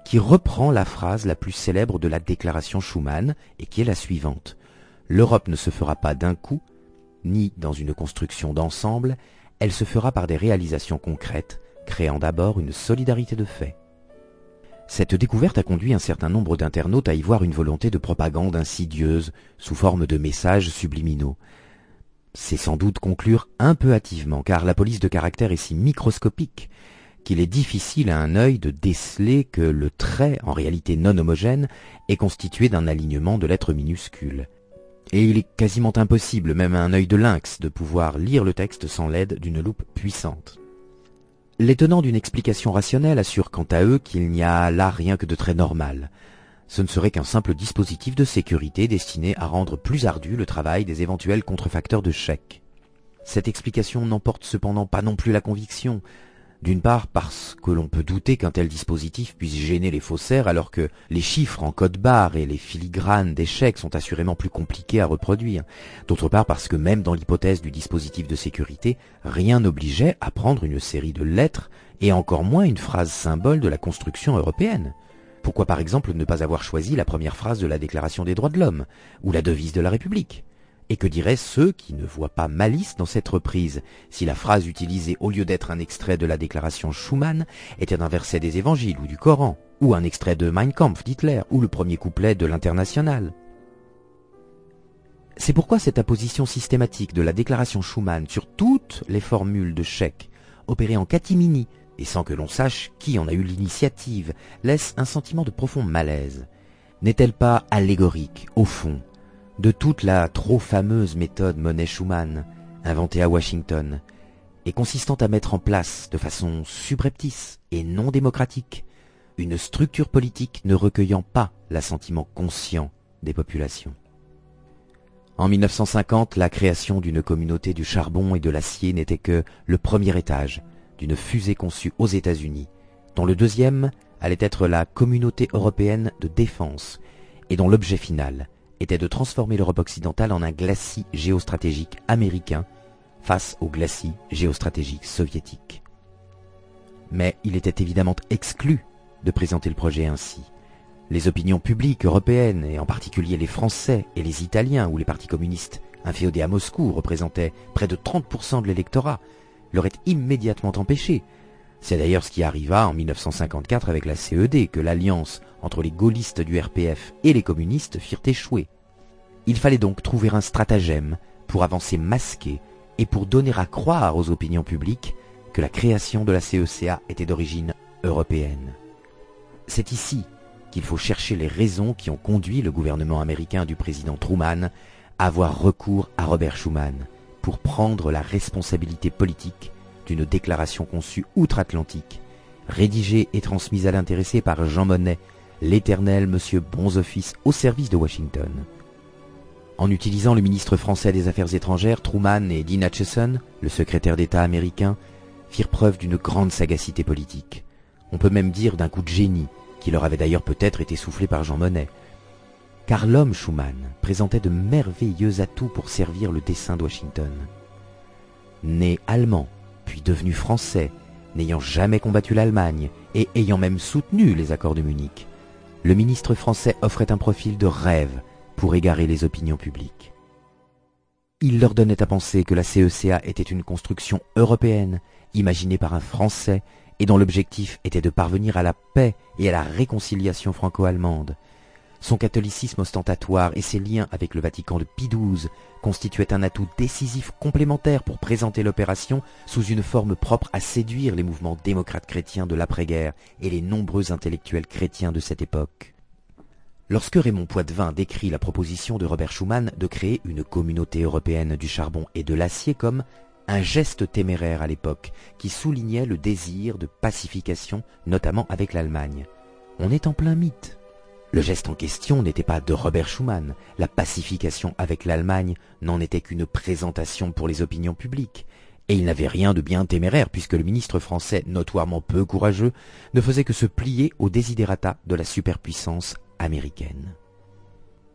qui reprend la phrase la plus célèbre de la déclaration Schuman et qui est la suivante. L'Europe ne se fera pas d'un coup, ni dans une construction d'ensemble, elle se fera par des réalisations concrètes, créant d'abord une solidarité de fait. Cette découverte a conduit un certain nombre d'internautes à y voir une volonté de propagande insidieuse sous forme de messages subliminaux. C'est sans doute conclure un peu hâtivement, car la police de caractère est si microscopique qu'il est difficile à un œil de déceler que le trait, en réalité non homogène, est constitué d'un alignement de lettres minuscules. Et il est quasiment impossible, même à un œil de lynx, de pouvoir lire le texte sans l'aide d'une loupe puissante. Les tenants d'une explication rationnelle assurent quant à eux qu'il n'y a là rien que de très normal. Ce ne serait qu'un simple dispositif de sécurité destiné à rendre plus ardu le travail des éventuels contrefacteurs de chèques. Cette explication n'emporte cependant pas non plus la conviction, d'une part parce que l'on peut douter qu'un tel dispositif puisse gêner les faussaires alors que les chiffres en code barre et les filigranes d'échecs sont assurément plus compliqués à reproduire. D'autre part parce que même dans l'hypothèse du dispositif de sécurité, rien n'obligeait à prendre une série de lettres et encore moins une phrase symbole de la construction européenne. Pourquoi par exemple ne pas avoir choisi la première phrase de la Déclaration des droits de l'homme ou la devise de la République? Et que diraient ceux qui ne voient pas malice dans cette reprise, si la phrase utilisée au lieu d'être un extrait de la déclaration Schumann était un verset des évangiles ou du Coran, ou un extrait de Mein Kampf d'Hitler, ou le premier couplet de l'International. C'est pourquoi cette apposition systématique de la déclaration Schumann sur toutes les formules de chèque, opérée en catimini, et sans que l'on sache qui en a eu l'initiative, laisse un sentiment de profond malaise. N'est-elle pas allégorique, au fond, de toute la trop fameuse méthode Monet-Schumann, inventée à Washington, et consistant à mettre en place de façon subreptice et non démocratique une structure politique ne recueillant pas l'assentiment conscient des populations. En 1950, la création d'une communauté du charbon et de l'acier n'était que le premier étage d'une fusée conçue aux États-Unis, dont le deuxième allait être la communauté européenne de défense et dont l'objet final était de transformer l'Europe occidentale en un glacis géostratégique américain face au glacis géostratégique soviétique. Mais il était évidemment exclu de présenter le projet ainsi. Les opinions publiques européennes, et en particulier les Français et les Italiens, où les partis communistes inféodés à Moscou représentaient près de 30% de l'électorat, l'auraient immédiatement empêché. C'est d'ailleurs ce qui arriva en 1954 avec la CED, que l'alliance entre les gaullistes du RPF et les communistes firent échouer. Il fallait donc trouver un stratagème pour avancer masqué et pour donner à croire aux opinions publiques que la création de la CECA était d'origine européenne. C'est ici qu'il faut chercher les raisons qui ont conduit le gouvernement américain du président Truman à avoir recours à Robert Schuman pour prendre la responsabilité politique d'une déclaration conçue outre-Atlantique, rédigée et transmise à l'intéressé par Jean Monnet, l'éternel monsieur Bons Office au service de Washington. En utilisant le ministre français des Affaires étrangères, Truman et Dean Acheson, le secrétaire d'État américain, firent preuve d'une grande sagacité politique. On peut même dire d'un coup de génie, qui leur avait d'ailleurs peut-être été soufflé par Jean Monnet. Car l'homme Schuman présentait de merveilleux atouts pour servir le dessein de Washington. Né allemand, puis devenu français, n'ayant jamais combattu l'Allemagne et ayant même soutenu les accords de Munich, le ministre français offrait un profil de rêve pour égarer les opinions publiques. Il leur donnait à penser que la CECA était une construction européenne, imaginée par un Français, et dont l'objectif était de parvenir à la paix et à la réconciliation franco-allemande. Son catholicisme ostentatoire et ses liens avec le Vatican de Pie XII constituaient un atout décisif complémentaire pour présenter l'opération sous une forme propre à séduire les mouvements démocrates chrétiens de l'après-guerre et les nombreux intellectuels chrétiens de cette époque. Lorsque Raymond Poitevin décrit la proposition de Robert Schuman de créer une communauté européenne du charbon et de l'acier comme un geste téméraire à l'époque qui soulignait le désir de pacification, notamment avec l'Allemagne, on est en plein mythe. Le geste en question n'était pas de Robert Schuman. La pacification avec l'Allemagne n'en était qu'une présentation pour les opinions publiques. Et il n'avait rien de bien téméraire puisque le ministre français, notoirement peu courageux, ne faisait que se plier aux desiderata de la superpuissance américaine.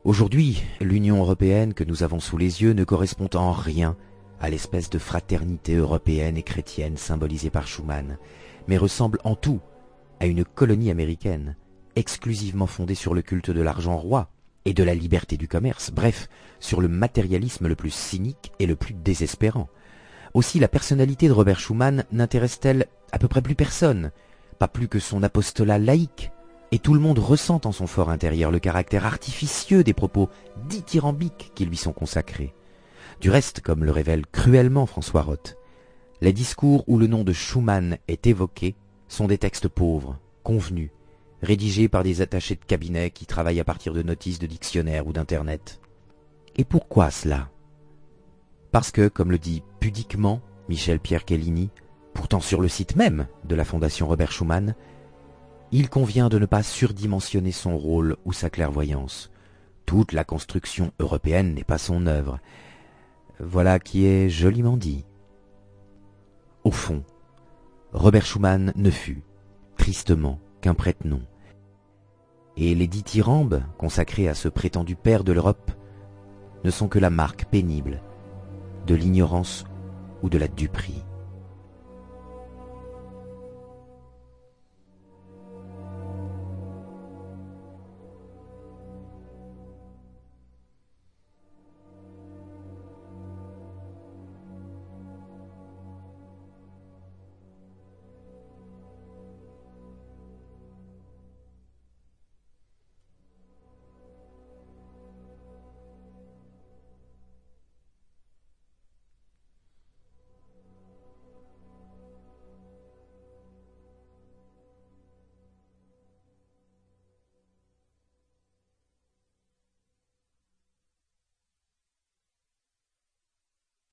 Aujourd'hui, l'Union européenne que nous avons sous les yeux ne correspond en rien à l'espèce de fraternité européenne et chrétienne symbolisée par Schuman, mais ressemble en tout à une colonie américaine exclusivement fondée sur le culte de l'argent roi et de la liberté du commerce, bref, sur le matérialisme le plus cynique et le plus désespérant. Aussi la personnalité de Robert Schuman n'intéresse-t-elle à peu près plus personne, pas plus que son apostolat laïque, et tout le monde ressent en son fort intérieur le caractère artificieux des propos dithyrambiques qui lui sont consacrés. Du reste, comme le révèle cruellement François Roth, les discours où le nom de Schumann est évoqué sont des textes pauvres, convenus, rédigés par des attachés de cabinet qui travaillent à partir de notices de dictionnaires ou d'Internet. Et pourquoi cela? Parce que, comme le dit pudiquement Michel Pierre Kellini, pourtant sur le site même de la Fondation Robert Schuman, il convient de ne pas surdimensionner son rôle ou sa clairvoyance. Toute la construction européenne n'est pas son œuvre. Voilà qui est joliment dit. Au fond, Robert Schuman ne fut, tristement, qu'un prête-nom. Et les dithyrambes consacrés à ce prétendu père de l'Europe ne sont que la marque pénible de l'ignorance ou de la duperie.